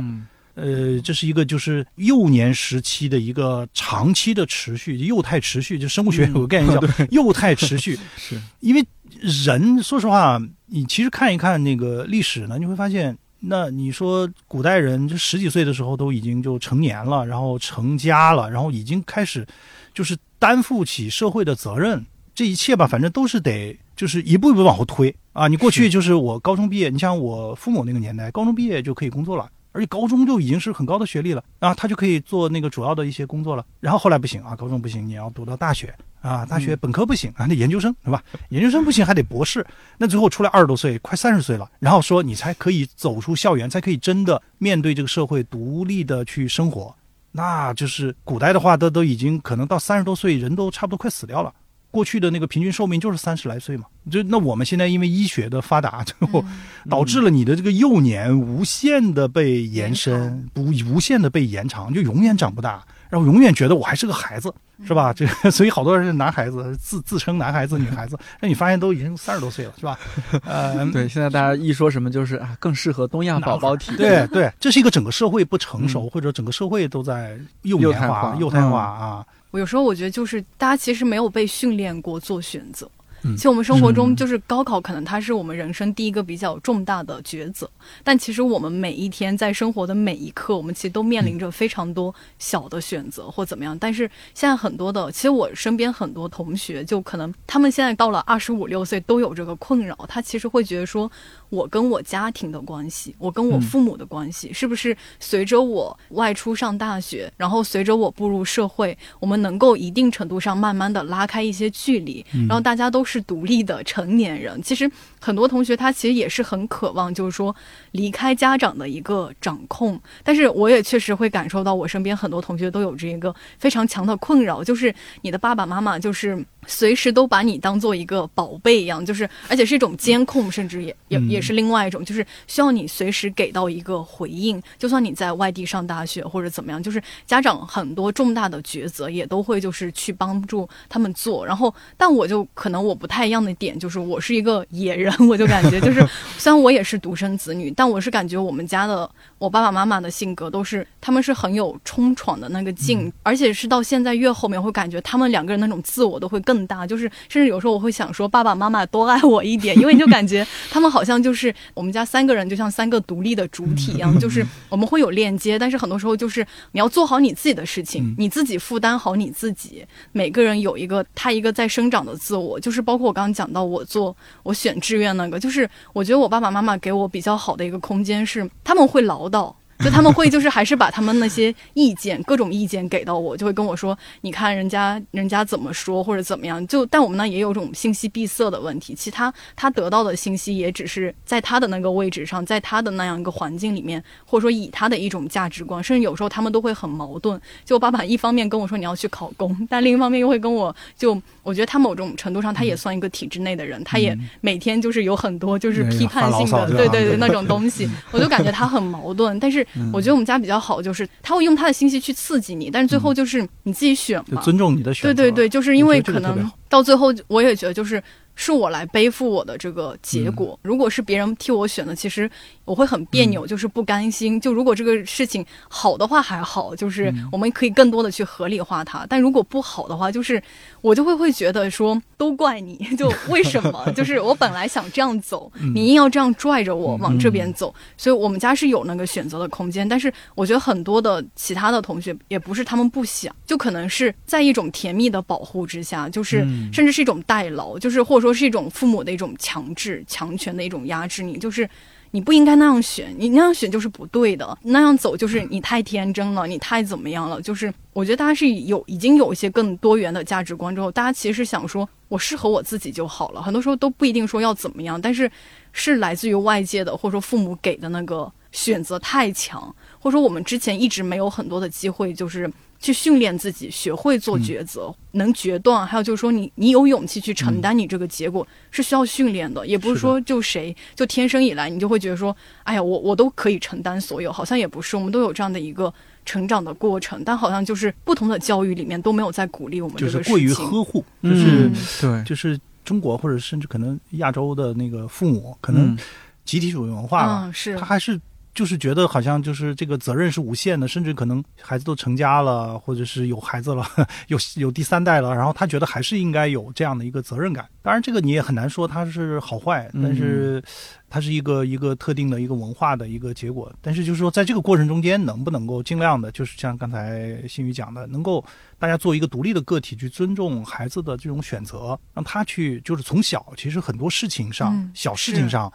呃，这是一个就是幼年时期的一个长期的持续，幼态持续。就生物学有个概念叫 [LAUGHS] 幼态持续，[LAUGHS] 是因为人说实话，你其实看一看那个历史呢，你会发现。那你说古代人就十几岁的时候都已经就成年了，然后成家了，然后已经开始，就是担负起社会的责任。这一切吧，反正都是得就是一步一步往后推啊。你过去就是我高中毕业，你像我父母那个年代，高中毕业就可以工作了。而且高中就已经是很高的学历了啊，他就可以做那个主要的一些工作了。然后后来不行啊，高中不行，你要读到大学啊，大学本科不行啊，那研究生对吧？研究生不行还得博士。那最后出来二十多岁，快三十岁了，然后说你才可以走出校园，才可以真的面对这个社会，独立的去生活。那就是古代的话，都都已经可能到三十多岁，人都差不多快死掉了。过去的那个平均寿命就是三十来岁嘛。就那我们现在因为医学的发达，[LAUGHS] 最后导致了你的这个幼年无限的被延伸，不无限的被延长，就永远长不大，然后永远觉得我还是个孩子，是吧？这 [LAUGHS] 所以好多人是男孩子，自自称男孩子、女孩子，[LAUGHS] 那你发现都已经三十多岁了，是吧？呃，对，现在大家一说什么就是啊，更适合东亚宝宝体，对对，这是一个整个社会不成熟，或者整个社会都在幼年化、幼态化啊。我有时候我觉得就是大家其实没有被训练过做选择。其实我们生活中就是高考，可能它是我们人生第一个比较重大的抉择。但其实我们每一天在生活的每一刻，我们其实都面临着非常多小的选择或怎么样。但是现在很多的，其实我身边很多同学，就可能他们现在到了二十五六岁都有这个困扰。他其实会觉得说，我跟我家庭的关系，我跟我父母的关系，是不是随着我外出上大学，然后随着我步入社会，我们能够一定程度上慢慢的拉开一些距离，然后大家都是。是独立的成年人，其实很多同学他其实也是很渴望，就是说离开家长的一个掌控。但是我也确实会感受到，我身边很多同学都有这一个非常强的困扰，就是你的爸爸妈妈就是随时都把你当做一个宝贝一样，就是而且是一种监控，甚至也也也是另外一种，就是需要你随时给到一个回应。就算你在外地上大学或者怎么样，就是家长很多重大的抉择也都会就是去帮助他们做。然后，但我就可能我。不太一样的点就是，我是一个野人，我就感觉就是，[LAUGHS] 虽然我也是独生子女，但我是感觉我们家的我爸爸妈妈的性格都是，他们是很有冲闯的那个劲，而且是到现在越后面会感觉他们两个人那种自我都会更大，就是甚至有时候我会想说爸爸妈妈多爱我一点，因为你就感觉 [LAUGHS] 他们好像就是我们家三个人就像三个独立的主体一样，就是我们会有链接，但是很多时候就是你要做好你自己的事情，你自己负担好你自己，每个人有一个他一个在生长的自我，就是。包括我刚刚讲到我做我选志愿那个，就是我觉得我爸爸妈妈给我比较好的一个空间是他们会唠到就他们会就是还是把他们那些意见各种意见给到我，就会跟我说，你看人家人家怎么说或者怎么样。就但我们呢也有种信息闭塞的问题，其他他得到的信息也只是在他的那个位置上，在他的那样一个环境里面，或者说以他的一种价值观，甚至有时候他们都会很矛盾。就我爸爸一方面跟我说你要去考公，但另一方面又会跟我就我觉得他某种程度上他也算一个体制内的人，他也每天就是有很多就是批判性的对对对那 [LAUGHS] 种东西，我就感觉他很矛盾，但是。我觉得我们家比较好，就是他会用他的信息去刺激你，但是最后就是你自己选嘛，尊重你的选择。对对对，就是因为可能到最后，我也觉得就是是我来背负我的这个结果。如果是别人替我选的，其实。我会很别扭，就是不甘心。就如果这个事情好的话还好，就是我们可以更多的去合理化它。但如果不好的话，就是我就会会觉得说都怪你，[LAUGHS] 就为什么？[LAUGHS] 就是我本来想这样走，你硬要这样拽着我往这边走。所以我们家是有那个选择的空间，但是我觉得很多的其他的同学也不是他们不想，就可能是在一种甜蜜的保护之下，就是甚至是一种代劳，就是或者说是一种父母的一种强制、强权的一种压制你，就是。你不应该那样选，你那样选就是不对的，那样走就是你太天真了，你太怎么样了？就是我觉得大家是有已经有一些更多元的价值观之后，大家其实想说，我适合我自己就好了。很多时候都不一定说要怎么样，但是是来自于外界的或者说父母给的那个选择太强，或者说我们之前一直没有很多的机会，就是。去训练自己，学会做抉择，能决断。还有就是说，你你有勇气去承担你这个结果，是需要训练的。也不是说就谁就天生以来你就会觉得说，哎呀，我我都可以承担所有，好像也不是。我们都有这样的一个成长的过程，但好像就是不同的教育里面都没有在鼓励我们。就是过于呵护，就是对，就是中国或者甚至可能亚洲的那个父母，可能集体主义文化吧，是他还是。就是觉得好像就是这个责任是无限的，甚至可能孩子都成家了，或者是有孩子了，[LAUGHS] 有有第三代了，然后他觉得还是应该有这样的一个责任感。当然，这个你也很难说它是好坏，但是它是一个一个特定的一个文化的一个结果。但是就是说，在这个过程中间，能不能够尽量的，就是像刚才新宇讲的，能够大家做一个独立的个体，去尊重孩子的这种选择，让他去就是从小，其实很多事情上，小事情上。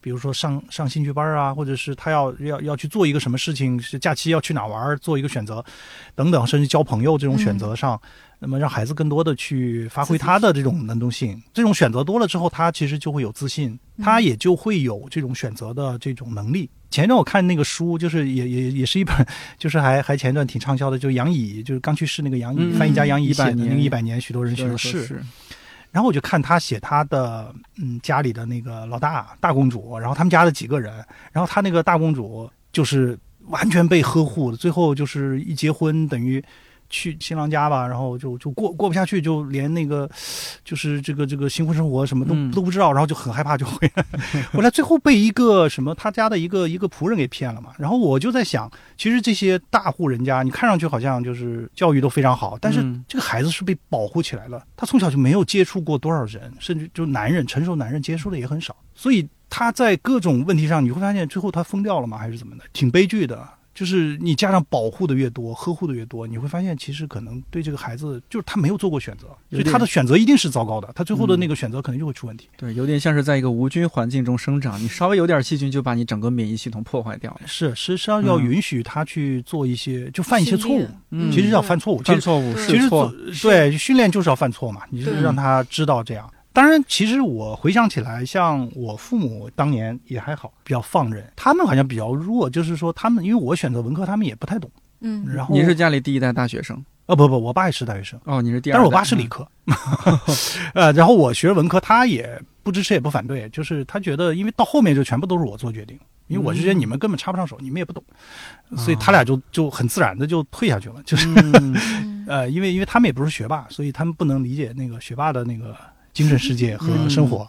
比如说上上兴趣班啊，或者是他要要要去做一个什么事情，是假期要去哪玩，做一个选择，等等，甚至交朋友这种选择上，那么让孩子更多的去发挥他的这种能动性。这种选择多了之后，他其实就会有自信，他也就会有这种选择的这种能力。前一段我看那个书，就是也也也是一本，[LAUGHS] 就是还还前一段挺畅销的，就杨乙，就是刚去世那个杨乙，翻译家杨乙写的那个《一百年，许多人许多事》。然后我就看他写他的嗯家里的那个老大大公主，然后他们家的几个人，然后他那个大公主就是完全被呵护的，最后就是一结婚等于。去新郎家吧，然后就就过过不下去，就连那个，就是这个这个新婚生活什么都都不知道，然后就很害怕，就回来。[LAUGHS] 回来最后被一个什么他家的一个一个仆人给骗了嘛。然后我就在想，其实这些大户人家，你看上去好像就是教育都非常好，但是这个孩子是被保护起来了。他从小就没有接触过多少人，甚至就男人成熟男人接触的也很少，所以他在各种问题上，你会发现最后他疯掉了吗？还是怎么的？挺悲剧的。就是你家长保护的越多，呵护的越多，你会发现其实可能对这个孩子，就是他没有做过选择，所以他的选择一定是糟糕的，他最后的那个选择可能就会出问题。对，有点像是在一个无菌环境中生长，你稍微有点细菌就把你整个免疫系统破坏掉了。是，实际上要允许他去做一些，就犯一些错误，嗯，其实要犯错误，犯错误，其实对训练就是要犯错嘛，你是让他知道这样。当然，其实我回想起来，像我父母当年也还好，比较放任。他们好像比较弱，就是说他们因为我选择文科，他们也不太懂。嗯，然后您是家里第一代大学生？哦不不，我爸也是大学生。哦，你是第二，但是我爸是理科。[LAUGHS] [LAUGHS] 呃，然后我学文科，他也不支持也不反对，就是他觉得，因为到后面就全部都是我做决定，因为我就觉得你们根本插不上手，你们也不懂，所以他俩就就很自然的就退下去了。就是 [LAUGHS] 呃，因为因为他们也不是学霸，所以他们不能理解那个学霸的那个。精神世界和生活，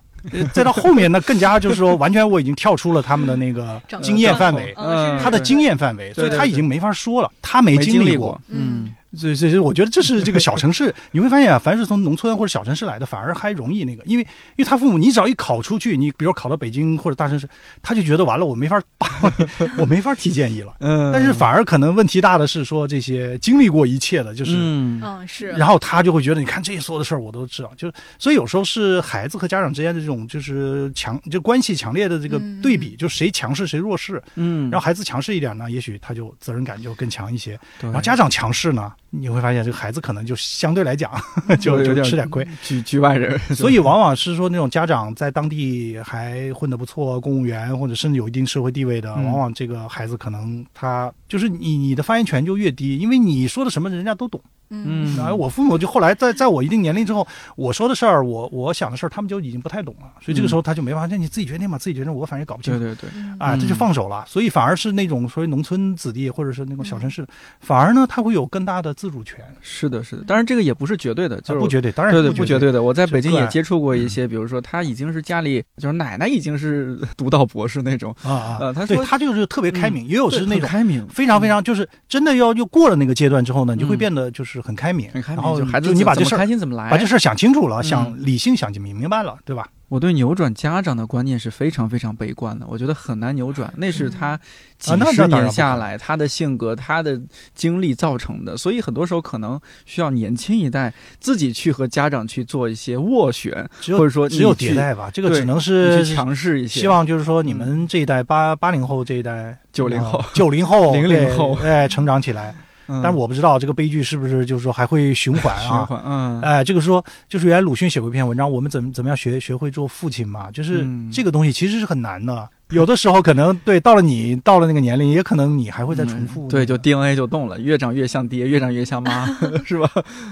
再到后面呢，更加就是说，完全我已经跳出了他们的那个经验范围，他的经验范围，所以他已经没法说了，他没经历过，嗯。所以，所以我觉得这是这个小城市，你会发现啊，凡是从农村或者小城市来的，反而还容易那个，因为，因为他父母，你只要一考出去，你比如考到北京或者大城市，他就觉得完了，我没法，[LAUGHS] 我没法提建议了。嗯。但是反而可能问题大的是说这些经历过一切的，就是，嗯，是。然后他就会觉得，你看这些所有的事儿我都知道，就是所以有时候是孩子和家长之间的这种就是强就关系强烈的这个对比，就谁强势谁弱势。嗯。然后孩子强势一点呢，也许他就责任感就更强一些。然后家长强势呢？你会发现，这个孩子可能就相对来讲 [LAUGHS] 就有点吃点亏，局局外人。所以往往是说，那种家长在当地还混得不错，公务员或者甚至有一定社会地位的，往往这个孩子可能他就是你你的发言权就越低，因为你说的什么人家都懂。嗯，然后我父母就后来在在我一定年龄之后，我说的事儿，我我想的事儿，他们就已经不太懂了，所以这个时候他就没法，那你自己决定吧，自己决定，我反正也搞不清。对对对，啊，这就放手了，所以反而是那种所谓农村子弟或者是那种小城市，反而呢他会有更大的自主权。是的，是的，当然这个也不是绝对的，就是不绝对，当然对对不绝对的。我在北京也接触过一些，比如说他已经是家里就是奶奶已经是 [LAUGHS] 读到博士那种啊啊，呃，他说他就是特别开明，也有是那种开明，非常非常就是真的要又过了那个阶段之后呢，你就会变得就是很开明，很开明。然后孩子你把这事儿开心怎么来，把这事儿想清楚了，想理性想明明白了，对吧？我对扭转家长的观念是非常非常悲观的，我觉得很难扭转，那是他几十年下来他的性格、他的经历造成的，所以很多时候可能需要年轻一代自己去和家长去做一些斡旋，或者说只有迭代吧，这个只能是强势一些。希望就是说你们这一代八八零后这一代、九零后、九零后、[LAUGHS] 零零后，哎，成长起来。但是我不知道这个悲剧是不是就是说还会循环啊？[LAUGHS] 循环，嗯，哎，这个说就是原来鲁迅写过一篇文章，我们怎么怎么样学学会做父亲嘛？就是这个东西其实是很难的，[LAUGHS] 有的时候可能对到了你到了那个年龄，也可能你还会再重复。对，就 DNA 就动了，越长越像爹，越长越像妈，[LAUGHS] 是吧？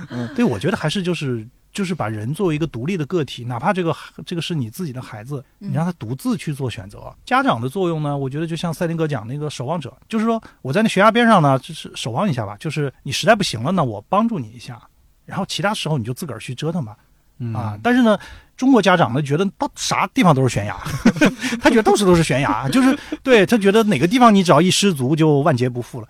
嗯，对，我觉得还是就是。就是把人作为一个独立的个体，哪怕这个这个是你自己的孩子，你让他独自去做选择。家长的作用呢，我觉得就像赛林格讲那个守望者，就是说我在那悬崖边上呢，就是守望一下吧。就是你实在不行了呢，我帮助你一下，然后其他时候你就自个儿去折腾吧。啊，但是呢。中国家长呢，觉得到啥地方都是悬崖，[LAUGHS] 他觉得到处都是悬崖，就是对他觉得哪个地方你只要一失足就万劫不复了。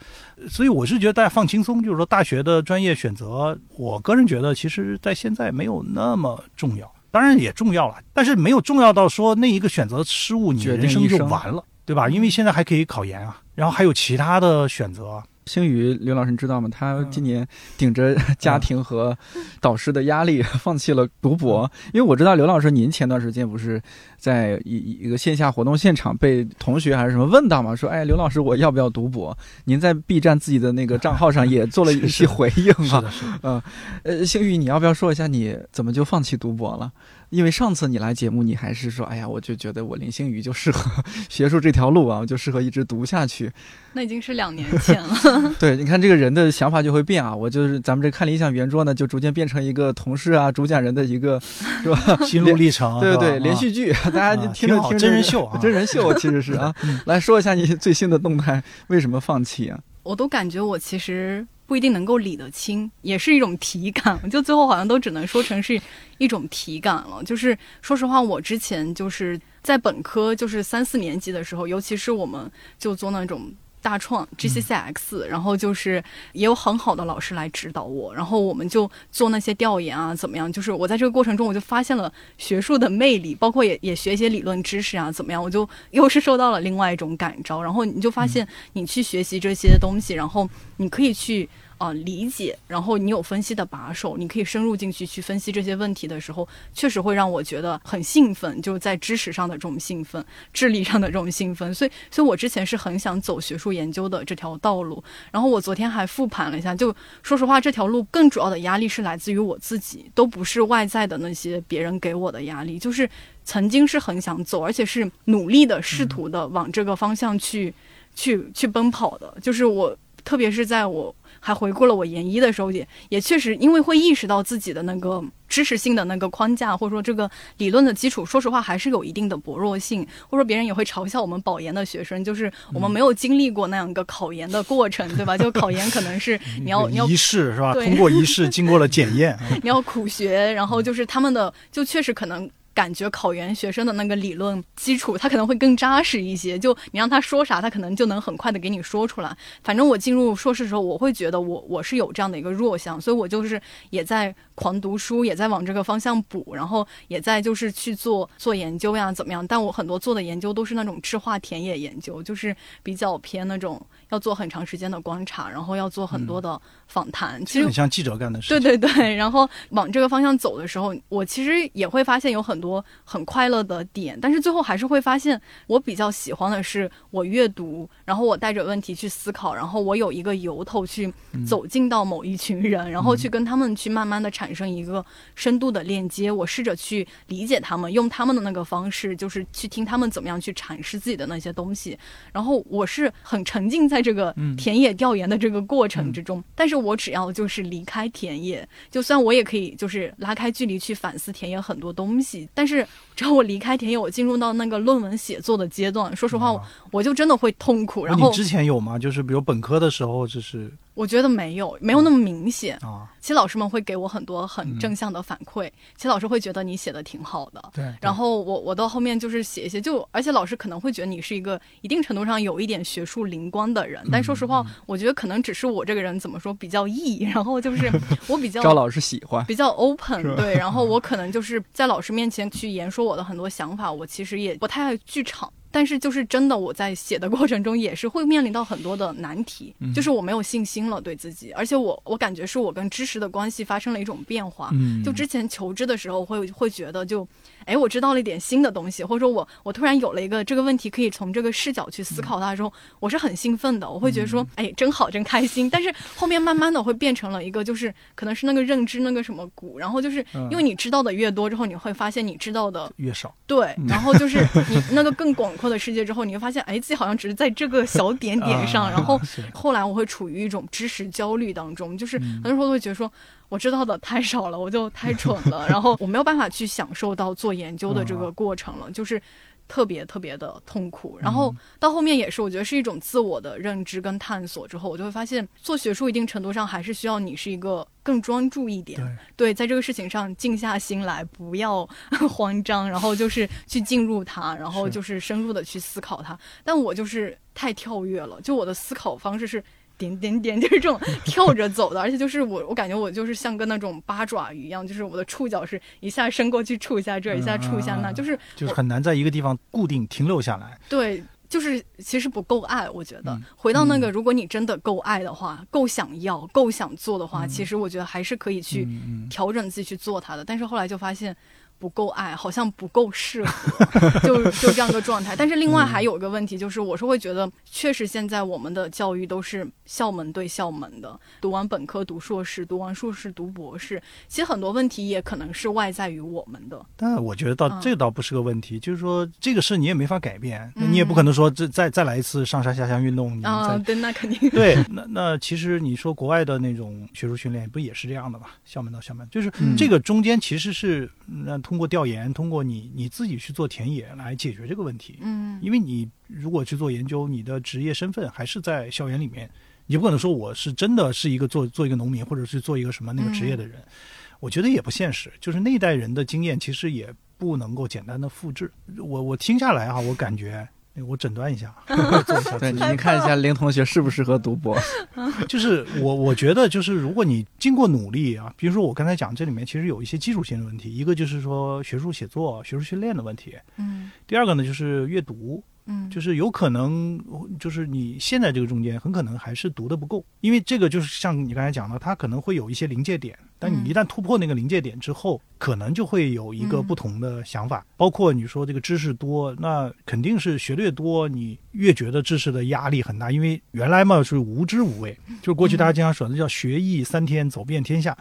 所以我是觉得大家放轻松，就是说大学的专业选择，我个人觉得其实在现在没有那么重要，当然也重要了，但是没有重要到说那一个选择失误，你人生就完了，对吧？因为现在还可以考研啊，然后还有其他的选择。星宇刘老师，你知道吗？他今年顶着家庭和导师的压力，[LAUGHS] 放弃了读博。因为我知道刘老师，您前段时间不是在一一个线下活动现场被同学还是什么问到嘛，说哎，刘老师我要不要读博？您在 B 站自己的那个 [LAUGHS] 账号上也做了一些回应啊，嗯，呃，星宇，你要不要说一下你怎么就放弃读博了？因为上次你来节目，你还是说，哎呀，我就觉得我林星宇就适合学术这条路啊，我就适合一直读下去。那已经是两年前了。[LAUGHS] [LAUGHS] 对，你看这个人的想法就会变啊。我就是咱们这看理想圆桌呢，就逐渐变成一个同事啊、主讲人的一个，是吧？[LAUGHS] 心路历程。对对对，连续剧，大家听着听真人秀啊，真人秀其实是啊。来说一下你最新的动态，为什么放弃啊？我都感觉我其实。不一定能够理得清，也是一种体感。[LAUGHS] 就最后好像都只能说成是一种体感了。就是说实话，我之前就是在本科，就是三四年级的时候，尤其是我们就做那种。大创 GCCX，然后就是也有很好的老师来指导我，然后我们就做那些调研啊，怎么样？就是我在这个过程中，我就发现了学术的魅力，包括也也学一些理论知识啊，怎么样？我就又是受到了另外一种感召，然后你就发现你去学习这些东西，然后你可以去。啊，理解，然后你有分析的把手，你可以深入进去去分析这些问题的时候，确实会让我觉得很兴奋，就在知识上的这种兴奋，智力上的这种兴奋。所以，所以我之前是很想走学术研究的这条道路。然后我昨天还复盘了一下，就说实话，这条路更主要的压力是来自于我自己，都不是外在的那些别人给我的压力，就是曾经是很想走，而且是努力的试图的往这个方向去去去奔跑的。就是我，特别是在我。还回顾了我研一的时候，也也确实因为会意识到自己的那个知识性的那个框架，或者说这个理论的基础，说实话还是有一定的薄弱性，或者说别人也会嘲笑我们保研的学生，就是我们没有经历过那样一个考研的过程，对吧？就考研可能是 [LAUGHS] 你要你要一试是吧？通过一试，经过了检验，[LAUGHS] 你要苦学，然后就是他们的就确实可能。感觉考研学生的那个理论基础，他可能会更扎实一些。就你让他说啥，他可能就能很快的给你说出来。反正我进入硕士的时候，我会觉得我我是有这样的一个弱项，所以我就是也在狂读书，也在往这个方向补，然后也在就是去做做研究呀，怎么样？但我很多做的研究都是那种质化田野研究，就是比较偏那种。要做很长时间的观察，然后要做很多的访谈，其实很像记者干的事。对对对，然后往这个方向走的时候，我其实也会发现有很多很快乐的点，但是最后还是会发现，我比较喜欢的是我阅读，然后我带着问题去思考，然后我有一个由头去走进到某一群人，然后去跟他们去慢慢的产生一个深度的链接，我试着去理解他们，用他们的那个方式，就是去听他们怎么样去阐释自己的那些东西，然后我是很沉浸在。在这个田野调研的这个过程之中，但是我只要就是离开田野，就算我也可以就是拉开距离去反思田野很多东西，但是只要我离开田野，我进入到那个论文写作的阶段，说实话，我我就真的会痛苦。然后你之前有吗？就是比如本科的时候，就是。我觉得没有，没有那么明显啊。其实老师们会给我很多很正向的反馈，其实老师会觉得你写的挺好的。对。然后我我到后面就是写一些，就而且老师可能会觉得你是一个一定程度上有一点学术灵光的人。但说实话，我觉得可能只是我这个人怎么说比较异然后就 [LAUGHS] 是我比较招老师喜欢，比较 open。对。然后我可能就是在老师面前去言说我的很多想法，我其实也不太爱剧场。但是就是真的，我在写的过程中也是会面临到很多的难题，就是我没有信心了对自己，而且我我感觉是我跟知识的关系发生了一种变化。就之前求知的时候会会觉得就。哎，我知道了一点新的东西，或者说我我突然有了一个这个问题，可以从这个视角去思考它的时候，我是很兴奋的。我会觉得说，哎，真好，真开心。但是后面慢慢的会变成了一个，就是可能是那个认知那个什么谷，然后就是因为你知道的越多之后，你会发现你知道的越少。对，然后就是你那个更广阔的世界之后，你会发现，哎，自己好像只是在这个小点点上。然后后来我会处于一种知识焦虑当中，就是很多时候都会觉得说。我知道的太少了，我就太蠢了，然后我没有办法去享受到做研究的这个过程了，就是特别特别的痛苦。然后到后面也是，我觉得是一种自我的认知跟探索之后，我就会发现做学术一定程度上还是需要你是一个更专注一点，对，在这个事情上静下心来，不要 [LAUGHS] 慌张，然后就是去进入它，然后就是深入的去思考它。但我就是太跳跃了，就我的思考方式是。点点点就是这种 [LAUGHS] 跳着走的，而且就是我，我感觉我就是像个那种八爪鱼一样，就是我的触角是一下伸过去触一下这，一下触一下那，就是就是很难在一个地方固定停留下来。对，就是其实不够爱，我觉得回到那个，如果你真的够爱的话，够想要，够想做的话，其实我觉得还是可以去调整自己去做它的。但是后来就发现。不够爱，好像不够适合，[LAUGHS] 就就这样个状态。但是另外还有一个问题，就是我是会觉得，确实现在我们的教育都是校门对校门的，读完本科读硕士，读完硕士读博士，其实很多问题也可能是外在于我们的。但我觉得倒这倒不是个问题，就是说这个事你也没法改变，你也不可能说这再再来一次上山下乡运动。啊，对，那肯定。对，那那其实你说国外的那种学术训练不也是这样的吗？校门到校门，就是这个中间其实是那通过调研，通过你你自己去做田野来解决这个问题。嗯，因为你如果去做研究，你的职业身份还是在校园里面，你不可能说我是真的是一个做做一个农民，或者是做一个什么那个职业的人，我觉得也不现实。就是那一代人的经验，其实也不能够简单的复制。我我听下来哈，我感觉。我诊断一下，[LAUGHS] 对，你看一下林同学适不适合读博。[LAUGHS] [LAUGHS] 就是我，我觉得就是如果你经过努力啊，比如说我刚才讲这里面其实有一些基础性的问题，一个就是说学术写作、学术训练的问题，嗯，第二个呢就是阅读。嗯，就是有可能，就是你现在这个中间很可能还是读的不够，因为这个就是像你刚才讲的，它可能会有一些临界点，但你一旦突破那个临界点之后，可能就会有一个不同的想法。包括你说这个知识多，那肯定是学的越多，你越觉得知识的压力很大，因为原来嘛是无知无畏，就是过去大家经常说的叫学艺三天走遍天下，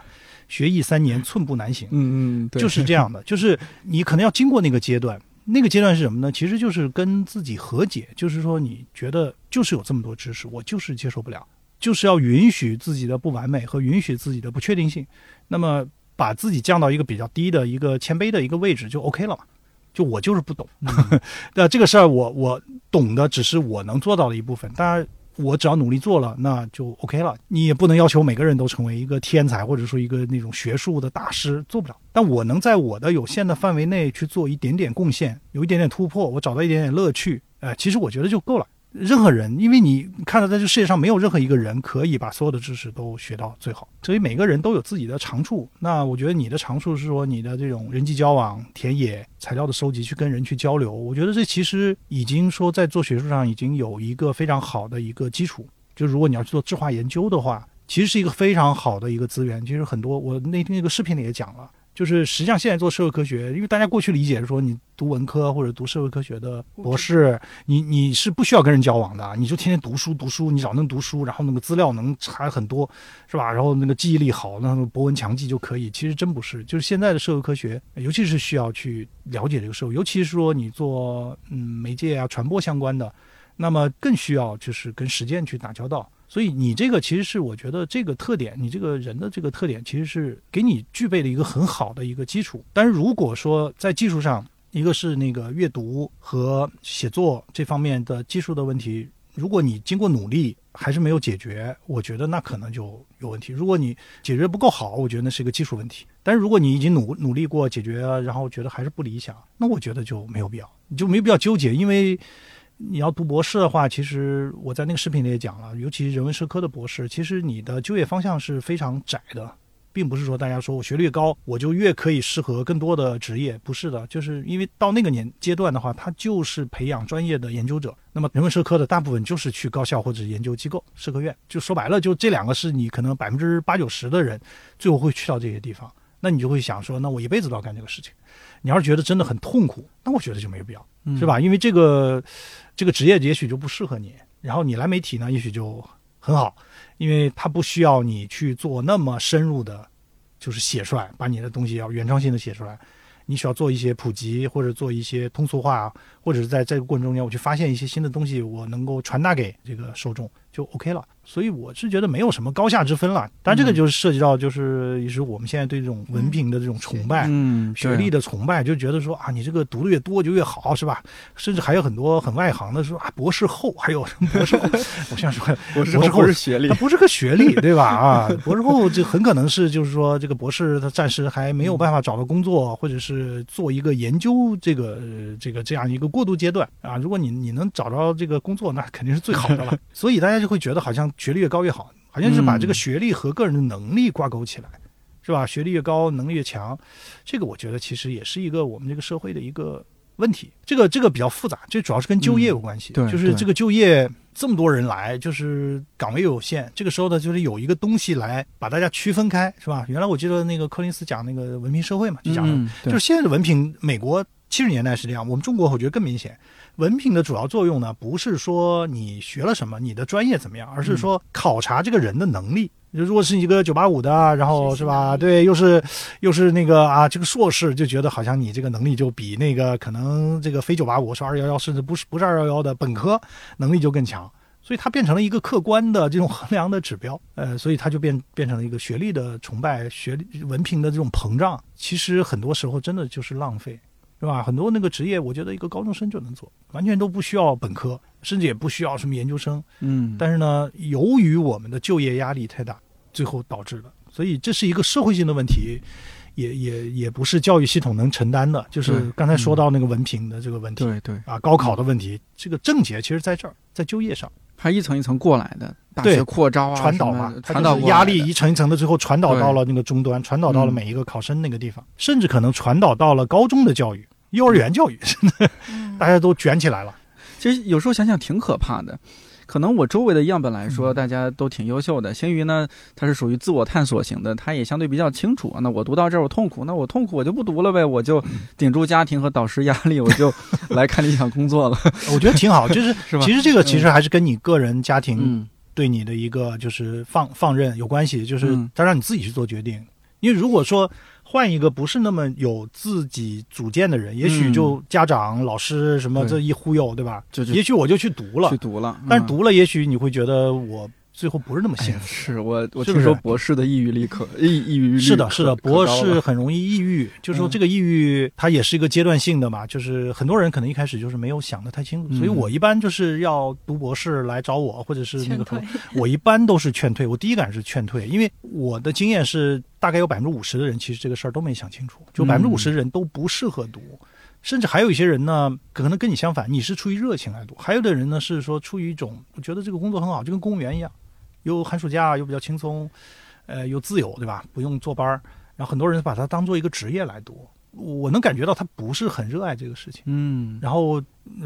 学艺三年寸步难行。嗯嗯，对。就是这样的，就是你可能要经过那个阶段。那个阶段是什么呢？其实就是跟自己和解，就是说你觉得就是有这么多知识，我就是接受不了，就是要允许自己的不完美和允许自己的不确定性，那么把自己降到一个比较低的一个谦卑的一个位置就 OK 了嘛？就我就是不懂，[LAUGHS] 那这个事儿我我懂的只是我能做到的一部分，当然。我只要努力做了，那就 OK 了。你也不能要求每个人都成为一个天才，或者说一个那种学术的大师，做不了。但我能在我的有限的范围内去做一点点贡献，有一点点突破，我找到一点点乐趣，呃，其实我觉得就够了。任何人，因为你看到在这世界上没有任何一个人可以把所有的知识都学到最好，所以每个人都有自己的长处。那我觉得你的长处是说你的这种人际交往、田野材料的收集，去跟人去交流。我觉得这其实已经说在做学术上已经有一个非常好的一个基础。就如果你要去做质化研究的话，其实是一个非常好的一个资源。其实很多我那那个视频里也讲了。就是实际上现在做社会科学，因为大家过去理解说，你读文科或者读社会科学的博士，你你是不需要跟人交往的，你就天天读书读书，你只要能读书，然后那个资料能查很多，是吧？然后那个记忆力好，那博闻强记就可以。其实真不是，就是现在的社会科学，尤其是需要去了解这个社会，尤其是说你做嗯媒介啊传播相关的，那么更需要就是跟实践去打交道。所以你这个其实是我觉得这个特点，你这个人的这个特点其实是给你具备了一个很好的一个基础。但是如果说在技术上，一个是那个阅读和写作这方面的技术的问题，如果你经过努力还是没有解决，我觉得那可能就有问题。如果你解决不够好，我觉得那是一个技术问题。但是如果你已经努努力过解决，然后觉得还是不理想，那我觉得就没有必要，你就没必要纠结，因为。你要读博士的话，其实我在那个视频里也讲了，尤其人文社科的博士，其实你的就业方向是非常窄的，并不是说大家说我学历高，我就越可以适合更多的职业，不是的，就是因为到那个年阶段的话，他就是培养专业的研究者。那么人文社科的大部分就是去高校或者研究机构、社科院，就说白了，就这两个是你可能百分之八九十的人最后会去到这些地方。那你就会想说，那我一辈子都要干这个事情。你要是觉得真的很痛苦，那我觉得就没必要，是吧？因为这个。这个职业也许就不适合你，然后你来媒体呢，也许就很好，因为它不需要你去做那么深入的，就是写出来，把你的东西要原创性的写出来，你需要做一些普及或者做一些通俗化，或者是在这个过程中间，我去发现一些新的东西，我能够传达给这个受众，就 OK 了。所以我是觉得没有什么高下之分了，当然这个就是涉及到就是也是我们现在对这种文凭的这种崇拜，嗯，学历的崇拜，就觉得说啊，你这个读的越多就越好，是吧？甚至还有很多很外行的说啊，博士后还有博士后，[LAUGHS] 我想说博士后是学历，他不是个学历，[LAUGHS] 对吧？啊，博士后就很可能是就是说这个博士他暂时还没有办法找到工作，或者是做一个研究这个这个这样一个过渡阶段啊。如果你你能找着这个工作，那肯定是最好的了。[LAUGHS] 所以大家就会觉得好像。学历越高越好，好像是把这个学历和个人的能力挂钩起来，是吧？学历越高，能力越强，这个我觉得其实也是一个我们这个社会的一个问题。这个这个比较复杂，这主要是跟就业有关系。对，就是这个就业这么多人来，就是岗位有限，这个时候呢，就是有一个东西来把大家区分开，是吧？原来我记得那个柯林斯讲那个文凭社会嘛，就讲的，就是现在的文凭，美国七十年代是这样，我们中国我觉得更明显。文凭的主要作用呢，不是说你学了什么，你的专业怎么样，而是说考察这个人的能力。如果是一个九八五的，然后是吧？对，又是又是那个啊，这个硕士就觉得好像你这个能力就比那个可能这个非九八五，是二幺幺，甚至不是不是二幺幺的本科能力就更强，所以它变成了一个客观的这种衡量的指标。呃，所以它就变变成了一个学历的崇拜，学历文凭的这种膨胀，其实很多时候真的就是浪费。是吧？很多那个职业，我觉得一个高中生就能做，完全都不需要本科，甚至也不需要什么研究生。嗯。但是呢，由于我们的就业压力太大，最后导致的，所以这是一个社会性的问题，也也也不是教育系统能承担的。就是刚才说到那个文凭的这个问题，对对啊，高考的问题，这个症结其实在这儿，在就业上，它一层一层过来的，大学扩招啊，传导嘛，传导压力一层一层的，最后传导到了那个终端，传导到了每一个考生那个地方，甚至可能传导到了高中的教育。幼儿园教育，大家都卷起来了。其实有时候想想挺可怕的。可能我周围的样本来说，大家都挺优秀的。星宇呢，他是属于自我探索型的，他也相对比较清楚。那我读到这儿我痛苦，那我痛苦我就不读了呗，我就顶住家庭和导师压力，我就来看理想工作了。[LAUGHS] 我觉得挺好，就是 [LAUGHS] 其实这个其实还是跟你个人家庭对你的一个就是放放任有关系，就是他让你自己去做决定。因为如果说。换一个不是那么有自己主见的人，也许就家长、老师什么这一忽悠，对吧？就也许我就去读了，去读了。但是读了，也许你会觉得我。最后不是那么幸福。是我，我听说博士的抑郁力可抑抑郁力是的，是的，博士很容易抑郁。就是说这个抑郁，它也是一个阶段性的嘛。就是很多人可能一开始就是没有想的太清楚，所以我一般就是要读博士来找我，或者是那个什么 [LAUGHS] 我一般都是劝退。我第一感是劝退，因为我的经验是，大概有百分之五十的人其实这个事儿都没想清楚，就百分之五十的人都不适合读，甚至还有一些人呢，可能跟你相反，你是出于热情来读，还有的人呢是说出于一种我觉得这个工作很好，就跟公务员一样。又寒暑假又比较轻松，呃，又自由，对吧？不用坐班儿，然后很多人把它当做一个职业来读。我能感觉到他不是很热爱这个事情，嗯，然后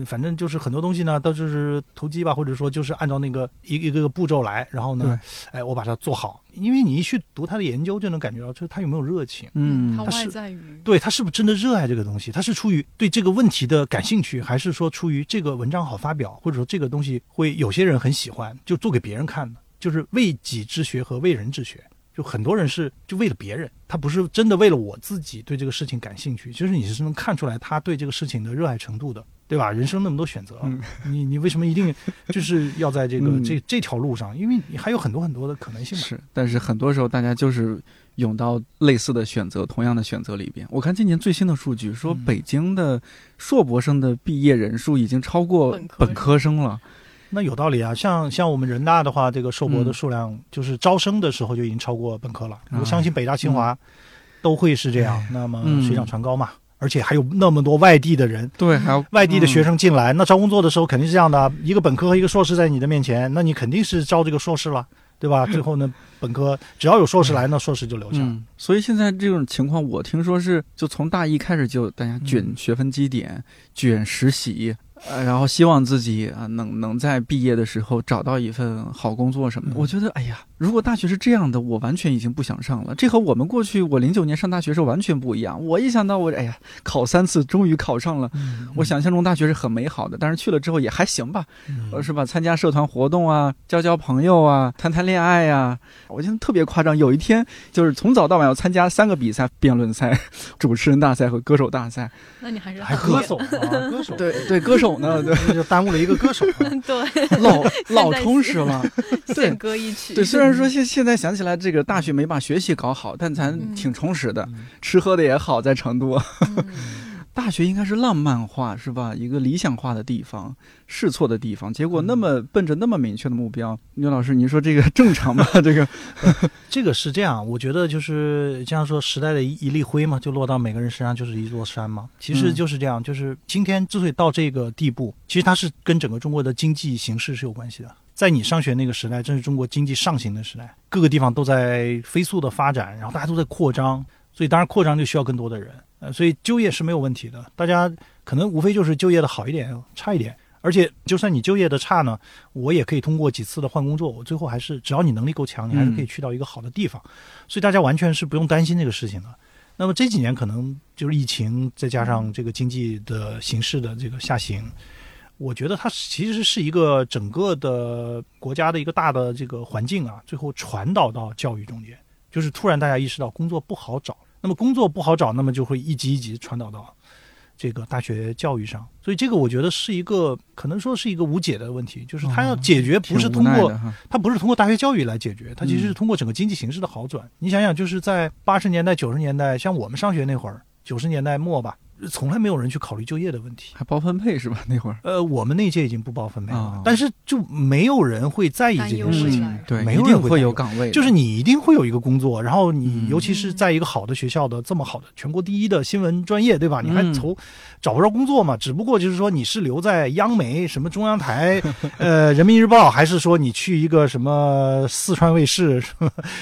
反正就是很多东西呢，都就是投机吧，或者说就是按照那个一个一个步骤来，然后呢，哎，我把它做好。因为你一去读他的研究，就能感觉到，就是他有没有热情，嗯，他是在于对他是不是真的热爱这个东西？他是出于对这个问题的感兴趣，还是说出于这个文章好发表，或者说这个东西会有些人很喜欢，就做给别人看的？就是为己之学和为人之学，就很多人是就为了别人，他不是真的为了我自己对这个事情感兴趣。其实你是能看出来他对这个事情的热爱程度的，对吧？人生那么多选择，你你为什么一定就是要在这个 [LAUGHS] 这这条路上？因为你还有很多很多的可能性。是，但是很多时候大家就是涌到类似的选择、同样的选择里边。我看今年最新的数据说，北京的硕博生的毕业人数已经超过本科生了。那有道理啊，像像我们人大的话，这个硕博的数量就是招生的时候就已经超过本科了。我相信北大、清华都会是这样。那么水涨船高嘛，而且还有那么多外地的人，对，还有外地的学生进来。那招工作的时候肯定是这样的，一个本科和一个硕士在你的面前，那你肯定是招这个硕士了，对吧？最后呢，本科只要有硕士来，那硕士就留下。所以现在这种情况，我听说是就从大一开始就大家卷学分基点，卷实习。呃，然后希望自己啊能能在毕业的时候找到一份好工作什么的。我觉得，哎呀，如果大学是这样的，我完全已经不想上了。这和我们过去我零九年上大学时候完全不一样。我一想到我，哎呀，考三次终于考上了，我想象中大学是很美好的，但是去了之后也还行吧，呃，是吧？参加社团活动啊，交交朋友啊，谈谈恋爱呀。我现在特别夸张。有一天就是从早到晚要参加三个比赛：辩论赛、主持人大赛和歌手大赛。那你还是还歌手啊？[LAUGHS] 歌手对对歌手。呢对，就耽误了一个歌手。[LAUGHS] 对，老老充实了。[LAUGHS] 献歌一曲。对，虽然说现现在想起来，这个大学没把学习搞好，但咱挺充实的，吃喝的也好，在成都。[LAUGHS] 大学应该是浪漫化，是吧？一个理想化的地方，试错的地方。结果那么奔着那么明确的目标，牛老师，您说这个 [LAUGHS] 正常吗？这个，这个是这样。我觉得就是这样说，时代的一一粒灰嘛，就落到每个人身上就是一座山嘛。其实就是这样，就是今天之所以到这个地步，其实它是跟整个中国的经济形势是有关系的。在你上学那个时代，正是中国经济上行的时代，各个地方都在飞速的发展，然后大家都在扩张，所以当然扩张就需要更多的人。呃，所以就业是没有问题的。大家可能无非就是就业的好一点，差一点。而且就算你就业的差呢，我也可以通过几次的换工作，我最后还是只要你能力够强，你还是可以去到一个好的地方。所以大家完全是不用担心这个事情的。那么这几年可能就是疫情，再加上这个经济的形势的这个下行，我觉得它其实是一个整个的国家的一个大的这个环境啊，最后传导到教育中间，就是突然大家意识到工作不好找，那么工作不好找，那么就会一级一级传导到。这个大学教育上，所以这个我觉得是一个可能说是一个无解的问题，就是它要解决不是通过它不是通过大学教育来解决，它其实是通过整个经济形势的好转。你想想，就是在八十年代、九十年代，像我们上学那会儿，九十年代末吧。从来没有人去考虑就业的问题，还包分配是吧？那会儿，呃，我们那届已经不包分配了，但是就没有人会在意这件事情，对，没有人会有岗位，就是你一定会有一个工作，然后你尤其是在一个好的学校的这么好的全国第一的新闻专业，对吧？你还愁找不着工作嘛？只不过就是说你是留在央媒、什么中央台、[LAUGHS] 呃人民日报，还是说你去一个什么四川卫视、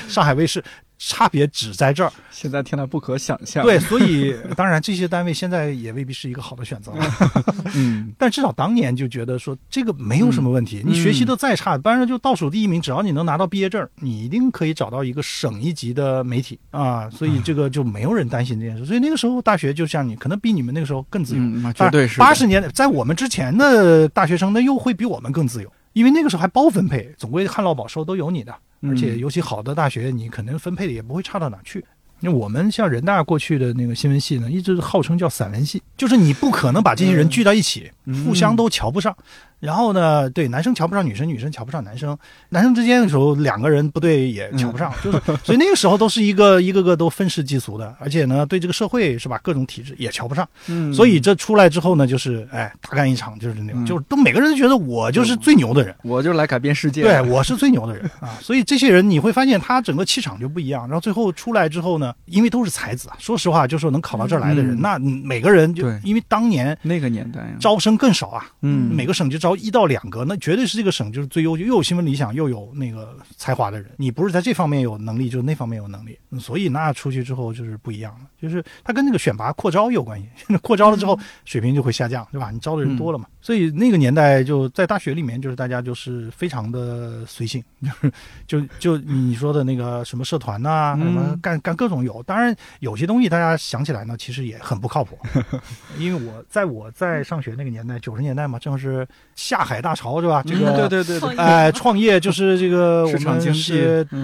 上海卫视？差别只在这儿，现在听来不可想象。对，所以当然这些单位现在也未必是一个好的选择。[LAUGHS] 嗯，[LAUGHS] 但至少当年就觉得说这个没有什么问题。你学习的再差，班上就倒数第一名，只要你能拿到毕业证，你一定可以找到一个省一级的媒体啊。所以这个就没有人担心这件事。所以那个时候大学就像你，可能比你们那个时候更自由。绝对是。八十年代在我们之前的大学生，那又会比我们更自由，因为那个时候还包分配，总归旱涝保收都有你的。而且尤其好的大学，你可能分配的也不会差到哪去。那我们像人大过去的那个新闻系呢，一直号称叫散文系，就是你不可能把这些人聚到一起，互相都瞧不上。然后呢，对男生瞧不上女生，女生瞧不上男生，男生之间的时候两个人不对也瞧不上，就是所以那个时候都是一个 [LAUGHS] 一个个都愤世嫉俗的，而且呢，对这个社会是吧，各种体制也瞧不上。嗯，所以这出来之后呢，就是哎，大干一场，就是那种，就是都每个人都觉得我就是最牛的人，我就来改变世界，对，我是最牛的人啊。所以这些人你会发现他整个气场就不一样。然后最后出来之后呢，因为都是才子啊，说实话，就说能考到这儿来的人，那每个人就因为当年那个年代招生更少啊，嗯，每个省就招一到两个。那绝对是这个省就是最优秀，又有新闻理想，又有那个才华的人。你不是在这方面有能力，就是那方面有能力。所以那出去之后就是不一样了，就是他跟那个选拔扩招有关系。[LAUGHS] 扩招了之后，水平就会下降，对吧？你招的人多了嘛。所以那个年代就在大学里面，就是大家就是非常的随性，[LAUGHS] 就是就就你说的那个什么社团呐，什么干干各种有。当然有些东西大家想起来呢，其实也很不靠谱。[LAUGHS] 因为我在我在上学那个年代，九十年代嘛，正是下海大潮。是吧？这个对对对，哎，创业就是这个我们经济。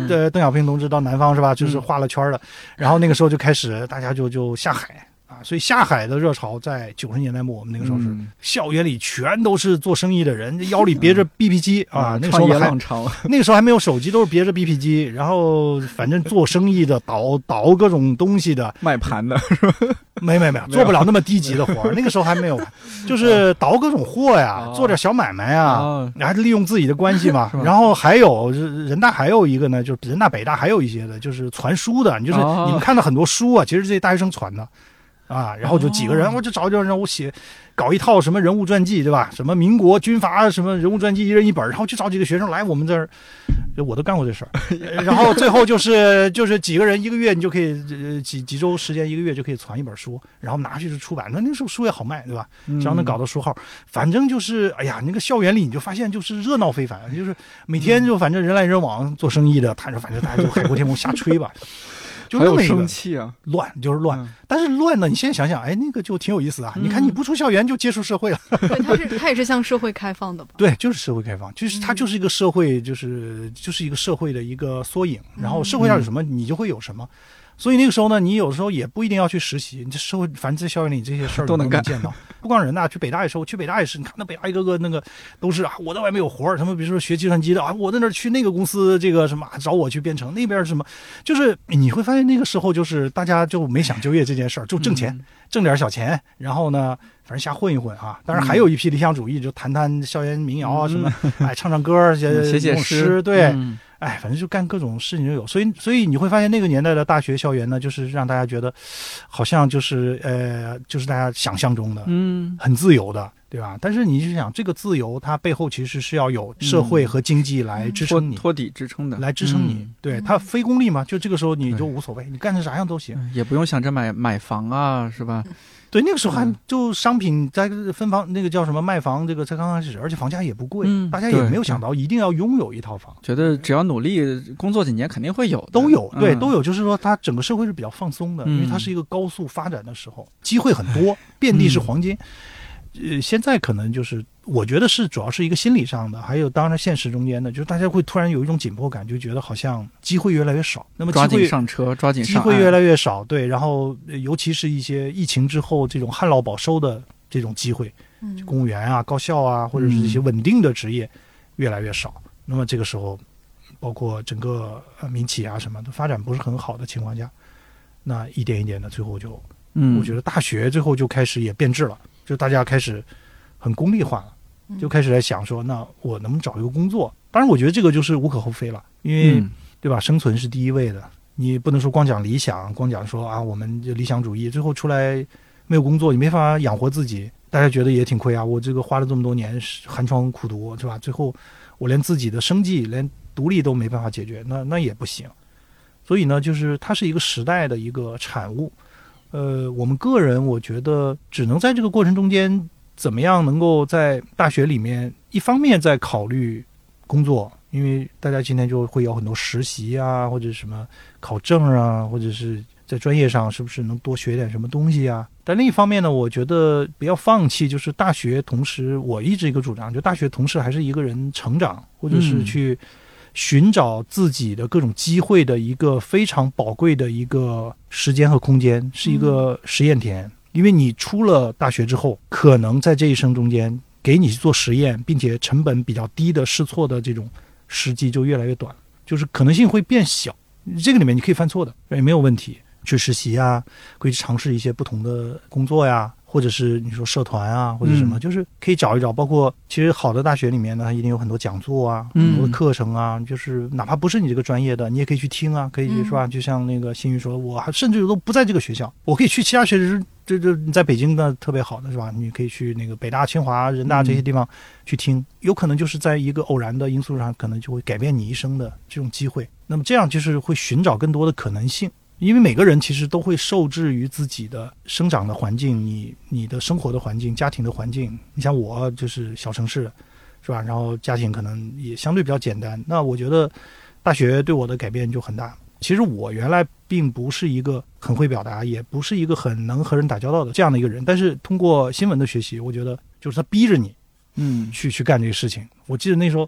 的邓小平同志到南方是吧？就是画了圈了，然后那个时候就开始大家就就下海。啊，所以下海的热潮在九十年代末，我们那个时候是校园里全都是做生意的人，腰里别着 BP 机啊。那个时候还那个时候还没有手机，都是别着 BP 机，然后反正做生意的倒倒各种东西的，卖盘的是吧？[LAUGHS] 没没没，做不了那么低级的活那个时候还没有，就是倒各种货呀，做点小买卖呀，还利用自己的关系嘛。然后还有人大还有一个呢，就是人大北大还有一些的，就是传书的，就是你们看到很多书啊，其实这些大学生传的。啊，然后就几个人，我就找点让我写，搞一套什么人物传记，对吧？什么民国军阀什么人物传记，一人一本，然后就找几个学生来我们这儿，我都干过这事儿。[LAUGHS] 然后最后就是就是几个人一个月，你就可以几几周时间，一个月就可以攒一本书，然后拿去就出版。那那时候书也好卖，对吧？只要能搞到书号，反正就是哎呀，那个校园里你就发现就是热闹非凡，就是每天就反正人来人往，做生意的，谈着反正大家就海阔天空瞎吹吧。就那么一个乱，就是乱。但是乱呢，你现在想想，哎，那个就挺有意思啊。你看，你不出校园就接触社会了。对，它是它也是向社会开放的吧？对，就是社会开放，就是它就是一个社会，就是就是一个社会的一个缩影。然后社会上有什么，你就会有什么。所以那个时候呢，你有时候也不一定要去实习，你这社会，反正在校园里这些事儿都能干见到。[LAUGHS] 不光人大，去北大也是，我去北大也是。你看那北大一个个那个都是啊，我在外面有活儿，他们比如说学计算机的啊，我在那儿去那个公司这个什么找我去编程，那边什么，就是你会发现那个时候就是大家就没想就业这件事儿，就挣钱，挣点小钱，然后呢，反正瞎混一混啊。当然还有一批理想主义，就谈谈校园民谣啊什么，哎，唱唱歌，写写诗，对。哎，反正就干各种事情就有。所以，所以你会发现那个年代的大学校园呢，就是让大家觉得，好像就是呃，就是大家想象中的，嗯，很自由的。对吧？但是你是想，这个自由它背后其实是要有社会和经济来支撑你，托底支撑的，来支撑你。对它非功利嘛，就这个时候你就无所谓，你干成啥样都行，也不用想着买买房啊，是吧？对，那个时候还就商品在分房，那个叫什么卖房，这个才刚开始，而且房价也不贵，大家也没有想到一定要拥有一套房，觉得只要努力工作几年肯定会有，都有，对，都有。就是说，它整个社会是比较放松的，因为它是一个高速发展的时候，机会很多，遍地是黄金。呃，现在可能就是，我觉得是主要是一个心理上的，还有当然现实中间的，就是大家会突然有一种紧迫感，就觉得好像机会越来越少。那么抓紧上车，抓紧机会越来越少，对。然后尤其是一些疫情之后这种旱涝保收的这种机会，公务员啊、高校啊，或者是一些稳定的职业越来越少。那么这个时候，包括整个民企啊什么的发展不是很好的情况下，那一点一点的，最后就，嗯，我觉得大学最后就开始也变质了。就大家开始很功利化了，就开始在想说，那我能不能找一个工作？当然，我觉得这个就是无可厚非了，因为对吧？生存是第一位的，你不能说光讲理想，光讲说啊，我们就理想主义，最后出来没有工作，你没法养活自己，大家觉得也挺亏啊。我这个花了这么多年寒窗苦读，是吧？最后我连自己的生计、连独立都没办法解决，那那也不行。所以呢，就是它是一个时代的一个产物。呃，我们个人我觉得只能在这个过程中间，怎么样能够在大学里面，一方面在考虑工作，因为大家今天就会有很多实习啊，或者什么考证啊，或者是在专业上是不是能多学点什么东西啊？但另一方面呢，我觉得不要放弃，就是大学同时，我一直一个主张，就大学同时还是一个人成长，或者是去。寻找自己的各种机会的一个非常宝贵的一个时间和空间，是一个实验田。因为你出了大学之后，可能在这一生中间给你去做实验，并且成本比较低的试错的这种时机就越来越短，就是可能性会变小。这个里面你可以犯错的，也没有问题。去实习呀，可以尝试一些不同的工作呀。或者是你说社团啊，或者什么，就是可以找一找。包括其实好的大学里面呢，它一定有很多讲座啊，很多的课程啊。就是哪怕不是你这个专业的，你也可以去听啊，可以是吧？就像那个新宇说，我还甚至都不在这个学校，我可以去其他学校。这这你在北京的特别好的是吧？你可以去那个北大、清华、人大这些地方去听，有可能就是在一个偶然的因素上，可能就会改变你一生的这种机会。那么这样就是会寻找更多的可能性。因为每个人其实都会受制于自己的生长的环境，你你的生活的环境、家庭的环境。你像我就是小城市，是吧？然后家庭可能也相对比较简单。那我觉得大学对我的改变就很大。其实我原来并不是一个很会表达，也不是一个很能和人打交道的这样的一个人。但是通过新闻的学习，我觉得就是他逼着你。嗯，去去干这个事情。我记得那时候，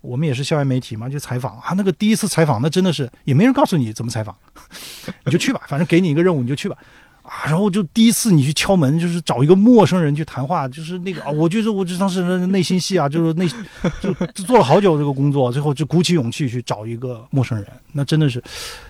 我们也是校园媒体嘛，就采访啊。那个第一次采访，那真的是也没人告诉你怎么采访，[LAUGHS] 你就去吧，[LAUGHS] 反正给你一个任务，你就去吧。啊，然后就第一次你去敲门，就是找一个陌生人去谈话，就是那个啊，我觉得我这当时内心戏啊，就是内就就做了好久这个工作，最后就鼓起勇气去找一个陌生人。那真的是，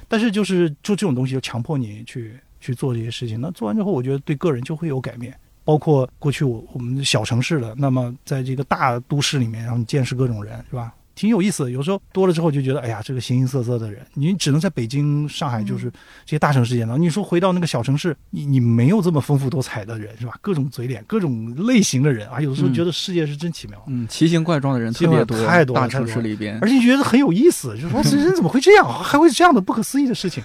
但是就是就这种东西，就强迫你去去做这些事情。那做完之后，我觉得对个人就会有改变。包括过去我我们小城市的，那么在这个大都市里面，然后你见识各种人，是吧？挺有意思的，有时候多了之后就觉得，哎呀，这个形形色色的人，你只能在北京、上海，就是这些大城市见到。你说回到那个小城市，你你没有这么丰富多彩的人，是吧？各种嘴脸，各种类型的人啊，有的时候觉得世界是真奇妙。嗯，奇形怪状的人特别多，太多大城市里边，而且觉得很有意思，就是说这人怎么会这样，还会这样的不可思议的事情。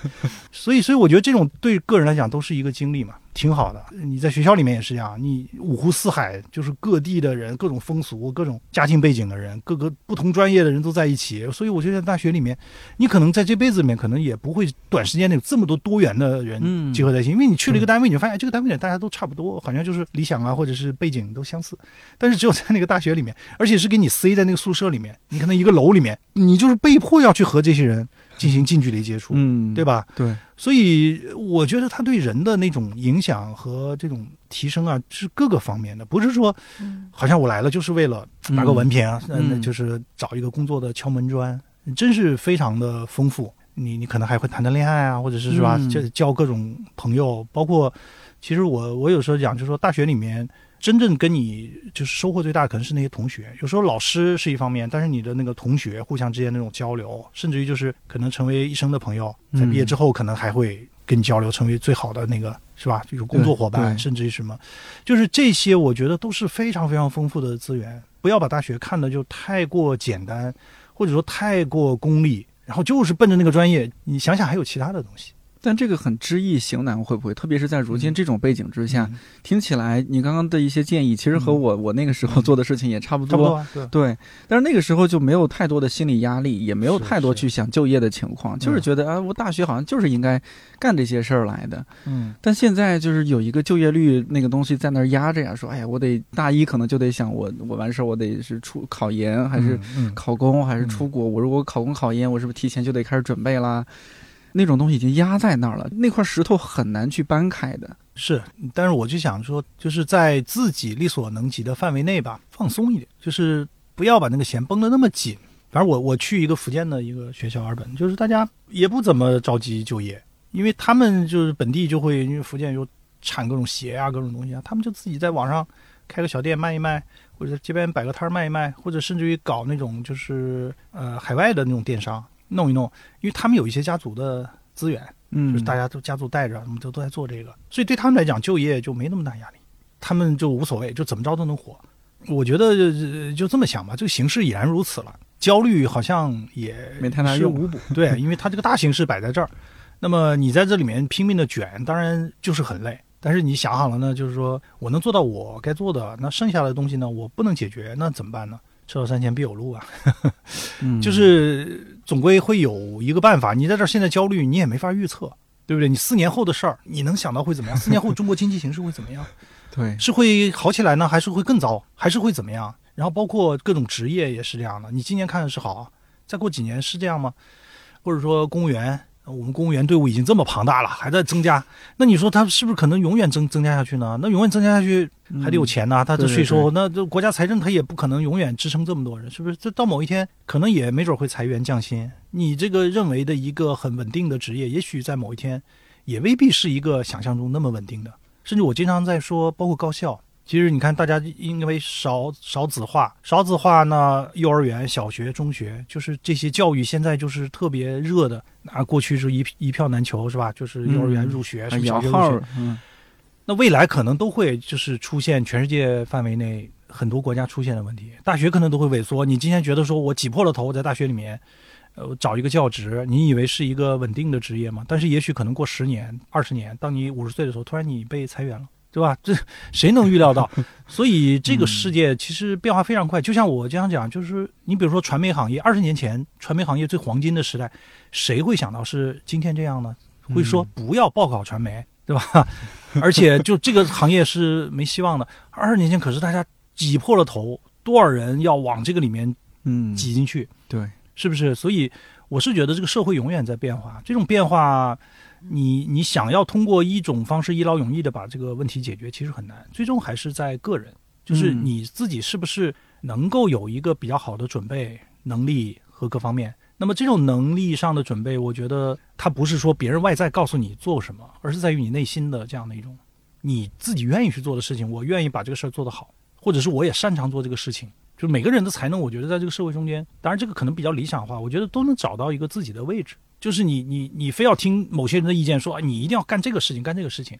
所以，所以我觉得这种对个人来讲都是一个经历嘛。挺好的，你在学校里面也是这样，你五湖四海就是各地的人，各种风俗、各种家庭背景的人，各个不同专业的人都在一起，所以我觉得在大学里面，你可能在这辈子里面可能也不会短时间内有这么多多元的人结合在一起，因为你去了一个单位，你就发现这个单位里大家都差不多，好像就是理想啊或者是背景都相似，但是只有在那个大学里面，而且是给你塞在那个宿舍里面，你可能一个楼里面，你就是被迫要去和这些人。进行近距离接触，嗯，对吧？对，所以我觉得他对人的那种影响和这种提升啊，是各个方面的，不是说，好像我来了就是为了拿个文凭啊，嗯，就是找一个工作的敲门砖，真是非常的丰富。你你可能还会谈谈恋爱啊，或者是是吧，交交各种朋友，包括，其实我我有时候讲，就是说大学里面真正跟你就是收获最大，可能是那些同学。有时候老师是一方面，但是你的那个同学互相之间那种交流，甚至于就是可能成为一生的朋友，在毕业之后可能还会跟你交流，成为最好的那个是吧？就是工作伙伴，甚至于什么，就是这些，我觉得都是非常非常丰富的资源。不要把大学看的就太过简单，或者说太过功利，然后就是奔着那个专业。你想想，还有其他的东西。但这个很知易行难，会不会？特别是在如今这种背景之下，听起来你刚刚的一些建议，其实和我我那个时候做的事情也差不多。对，但是那个时候就没有太多的心理压力，也没有太多去想就业的情况，就是觉得啊，我大学好像就是应该干这些事儿来的。嗯。但现在就是有一个就业率那个东西在那儿压着呀，说哎呀，我得大一可能就得想我我完事儿我得是出考研还是考公还是出国？我如果考公考研，我是不是提前就得开始准备啦？那种东西已经压在那儿了，那块石头很难去搬开的。是，但是我就想说，就是在自己力所能及的范围内吧，放松一点，就是不要把那个弦绷得那么紧。反正我我去一个福建的一个学校二本，就是大家也不怎么着急就业，因为他们就是本地就会，因为福建有产各种鞋啊，各种东西啊，他们就自己在网上开个小店卖一卖，或者街边摆个摊儿卖一卖，或者甚至于搞那种就是呃海外的那种电商。弄一弄，因为他们有一些家族的资源，嗯，就是大家都家族带着，他们都都在做这个，所以对他们来讲，就业就没那么大压力，他们就无所谓，就怎么着都能活。我觉得就这么想吧，这个形势已然如此了，焦虑好像也没太大用。[LAUGHS] 对，因为他这个大形势摆在这儿，那么你在这里面拼命的卷，当然就是很累。但是你想好了呢，就是说我能做到我该做的，那剩下的东西呢，我不能解决，那怎么办呢？车到山前必有路啊，[LAUGHS] 就是总归会有一个办法。你在这儿现在焦虑，你也没法预测，对不对？你四年后的事儿，你能想到会怎么样？四年后中国经济形势会怎么样？[LAUGHS] 对，是会好起来呢，还是会更糟？还是会怎么样？然后包括各种职业也是这样的。你今年看的是好，再过几年是这样吗？或者说公务员？我们公务员队伍已经这么庞大了，还在增加，那你说他是不是可能永远增增加下去呢？那永远增加下去还得有钱呐，他的税收，那这国家财政他也不可能永远支撑这么多人，是不是？这到某一天可能也没准会裁员降薪。你这个认为的一个很稳定的职业，也许在某一天也未必是一个想象中那么稳定的。甚至我经常在说，包括高校。其实你看，大家因为少少子化，少子化呢，幼儿园、小学、中学，就是这些教育现在就是特别热的。啊，过去是一一票难求，是吧？就是幼儿园入学，是小学入学。嗯，那未来可能都会就是出现全世界范围内很多国家出现的问题，大学可能都会萎缩。你今天觉得说我挤破了头在大学里面，呃，找一个教职，你以为是一个稳定的职业吗？但是也许可能过十年、二十年，当你五十岁的时候，突然你被裁员了。对吧？这 [LAUGHS] 谁能预料到？所以这个世界其实变化非常快。就像我经常讲，就是你比如说传媒行业，二十年前传媒行业最黄金的时代，谁会想到是今天这样呢？会说不要报考传媒，对吧？[LAUGHS] 而且就这个行业是没希望的。二十年前可是大家挤破了头，多少人要往这个里面嗯挤进去？对，是不是？所以我是觉得这个社会永远在变化，这种变化。你你想要通过一种方式一劳永逸的把这个问题解决，其实很难。最终还是在个人，就是你自己是不是能够有一个比较好的准备能力和各方面。那么这种能力上的准备，我觉得它不是说别人外在告诉你做什么，而是在于你内心的这样的一种你自己愿意去做的事情。我愿意把这个事儿做得好，或者是我也擅长做这个事情。就是每个人的才能，我觉得在这个社会中间，当然这个可能比较理想化，我觉得都能找到一个自己的位置。就是你你你非要听某些人的意见，说啊你一定要干这个事情，干这个事情，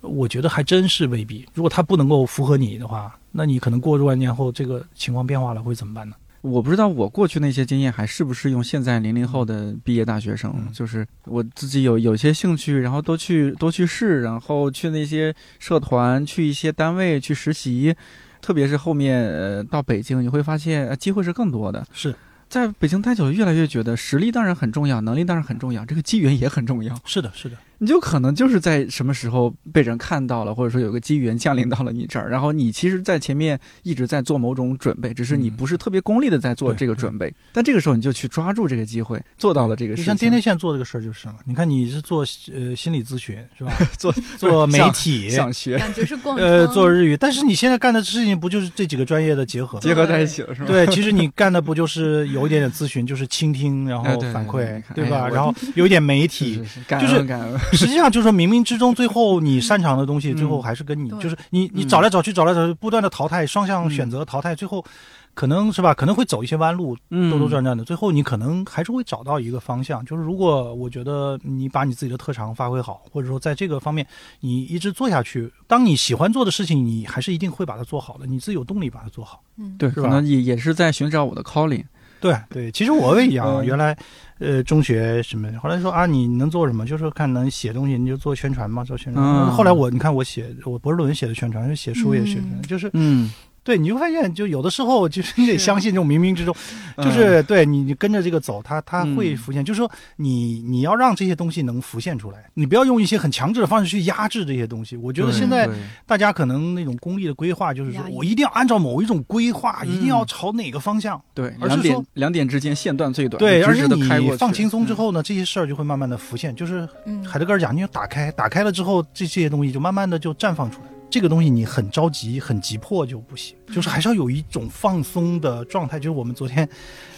我觉得还真是未必。如果他不能够符合你的话，那你可能过若干年后这个情况变化了会怎么办呢？我不知道我过去那些经验还适不适用现在零零后的毕业大学生。就是我自己有有些兴趣，然后都去都去试，然后去那些社团，去一些单位去实习，特别是后面呃到北京，你会发现机会是更多的。是。在北京待久了，越来越觉得实力当然很重要，能力当然很重要，这个机缘也很重要。是的，是的。你就可能就是在什么时候被人看到了，或者说有个机缘降临到了你这儿，然后你其实，在前面一直在做某种准备，只是你不是特别功利的在做这个准备。但这个时候你就去抓住这个机会，做到了这个事情。像天天现在做这个事儿就是了。你看你是做呃心理咨询是吧？[LAUGHS] 做做媒体想学，感觉是逛呃做日语。但是你现在干的事情不就是这几个专业的结合结合在一起了是吧？对，其实你干的不就是有一点点咨询，就是倾听，然后反馈，对吧？然后有一点媒体，就是 [LAUGHS] 实际上就是说冥冥之中，最后你擅长的东西，最后还是跟你就是你你找来找去，找来找去，不断的淘汰，双向选择淘汰，最后。可能是吧，可能会走一些弯路，兜兜转转的，最后你可能还是会找到一个方向。就是如果我觉得你把你自己的特长发挥好，或者说在这个方面你一直做下去，当你喜欢做的事情，你还是一定会把它做好的，你自己有动力把它做好。嗯，对，可能也也是在寻找我的 calling。对对，其实我也一样，原来呃中学什么，后来说啊你能做什么？就是看能写东西，你就做宣传嘛，做宣传。后来我你看我写我博士论文写的宣传，写书也宣传，就是嗯。对，你会发现，就有的时候，就是你得相信这种冥冥之中，就是对你，你跟着这个走，它它会浮现。就是说，你你要让这些东西能浮现出来，你不要用一些很强制的方式去压制这些东西。我觉得现在大家可能那种功利的规划，就是说我一定要按照某一种规划，一定要朝哪个方向。对，两点两点之间线段最短。对，而且你放轻松之后呢，这些事儿就会慢慢的浮现。就是海德格尔讲，你要打开，打开了之后，这这些东西就慢慢的就绽放出来。这个东西你很着急、很急迫就不行，就是还是要有一种放松的状态。就是我们昨天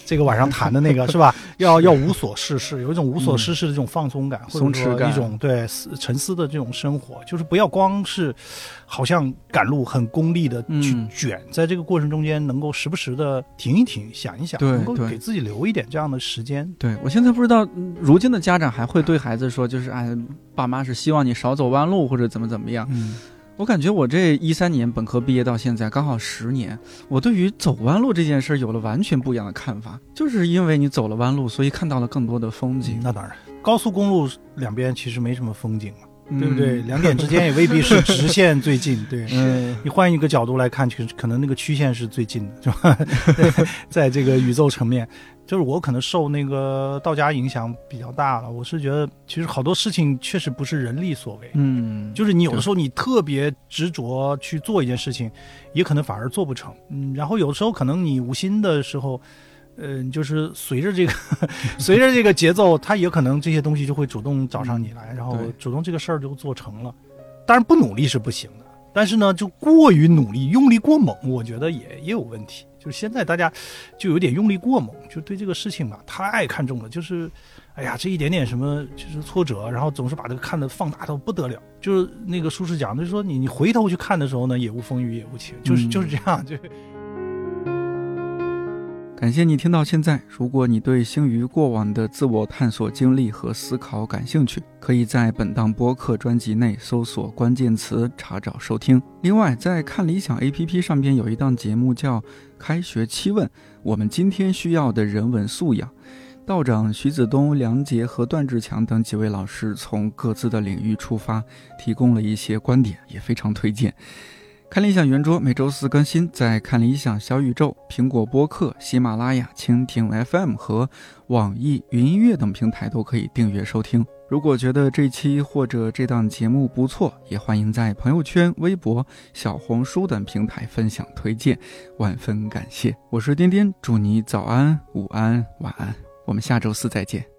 这个晚上谈的那个，是吧？[LAUGHS] 要要无所事事，有一种无所事事的这种放松感，或者说一种对沉思的这种生活。就是不要光是好像赶路、很功利的去卷，在这个过程中间能够时不时的停一停、想一想，能够给自己留一点这样的时间。对我现在不知道，如今的家长还会对孩子说，就是哎，爸妈是希望你少走弯路或者怎么怎么样。嗯。我感觉我这一三年本科毕业到现在刚好十年，我对于走弯路这件事儿有了完全不一样的看法。就是因为你走了弯路，所以看到了更多的风景。那当然，高速公路两边其实没什么风景，对不对？[LAUGHS] 两点之间也未必是直线最近。对，你换一个角度来看，其实可能那个曲线是最近的，是吧？[LAUGHS] 在这个宇宙层面。就是我可能受那个道家影响比较大了，我是觉得其实好多事情确实不是人力所为，嗯，就是你有的时候你特别执着去做一件事情，也可能反而做不成，嗯，然后有的时候可能你无心的时候，嗯，就是随着这个 [LAUGHS] 随着这个节奏，他也可能这些东西就会主动找上你来，然后主动这个事儿就做成了。当然不努力是不行的，但是呢，就过于努力、用力过猛，我觉得也也有问题。就是现在大家就有点用力过猛，就对这个事情吧太看重了。就是，哎呀，这一点点什么就是挫折，然后总是把这个看得放大到不得了。就是那个书是讲，就是说你你回头去看的时候呢，也无风雨也无晴，就是就是这样。就感谢你听到现在。如果你对星宇过往的自我探索经历和思考感兴趣，可以在本档播客专辑内搜索关键词查找收听。另外，在看理想 APP 上边有一档节目叫。开学七问，我们今天需要的人文素养。道长徐子东、梁杰和段志强等几位老师从各自的领域出发，提供了一些观点，也非常推荐。看理想圆桌每周四更新，在看理想小宇宙、苹果播客、喜马拉雅、蜻蜓 FM 和网易云音乐等平台都可以订阅收听。如果觉得这期或者这档节目不错，也欢迎在朋友圈、微博、小红书等平台分享推荐，万分感谢。我是颠颠，祝你早安、午安、晚安，我们下周四再见。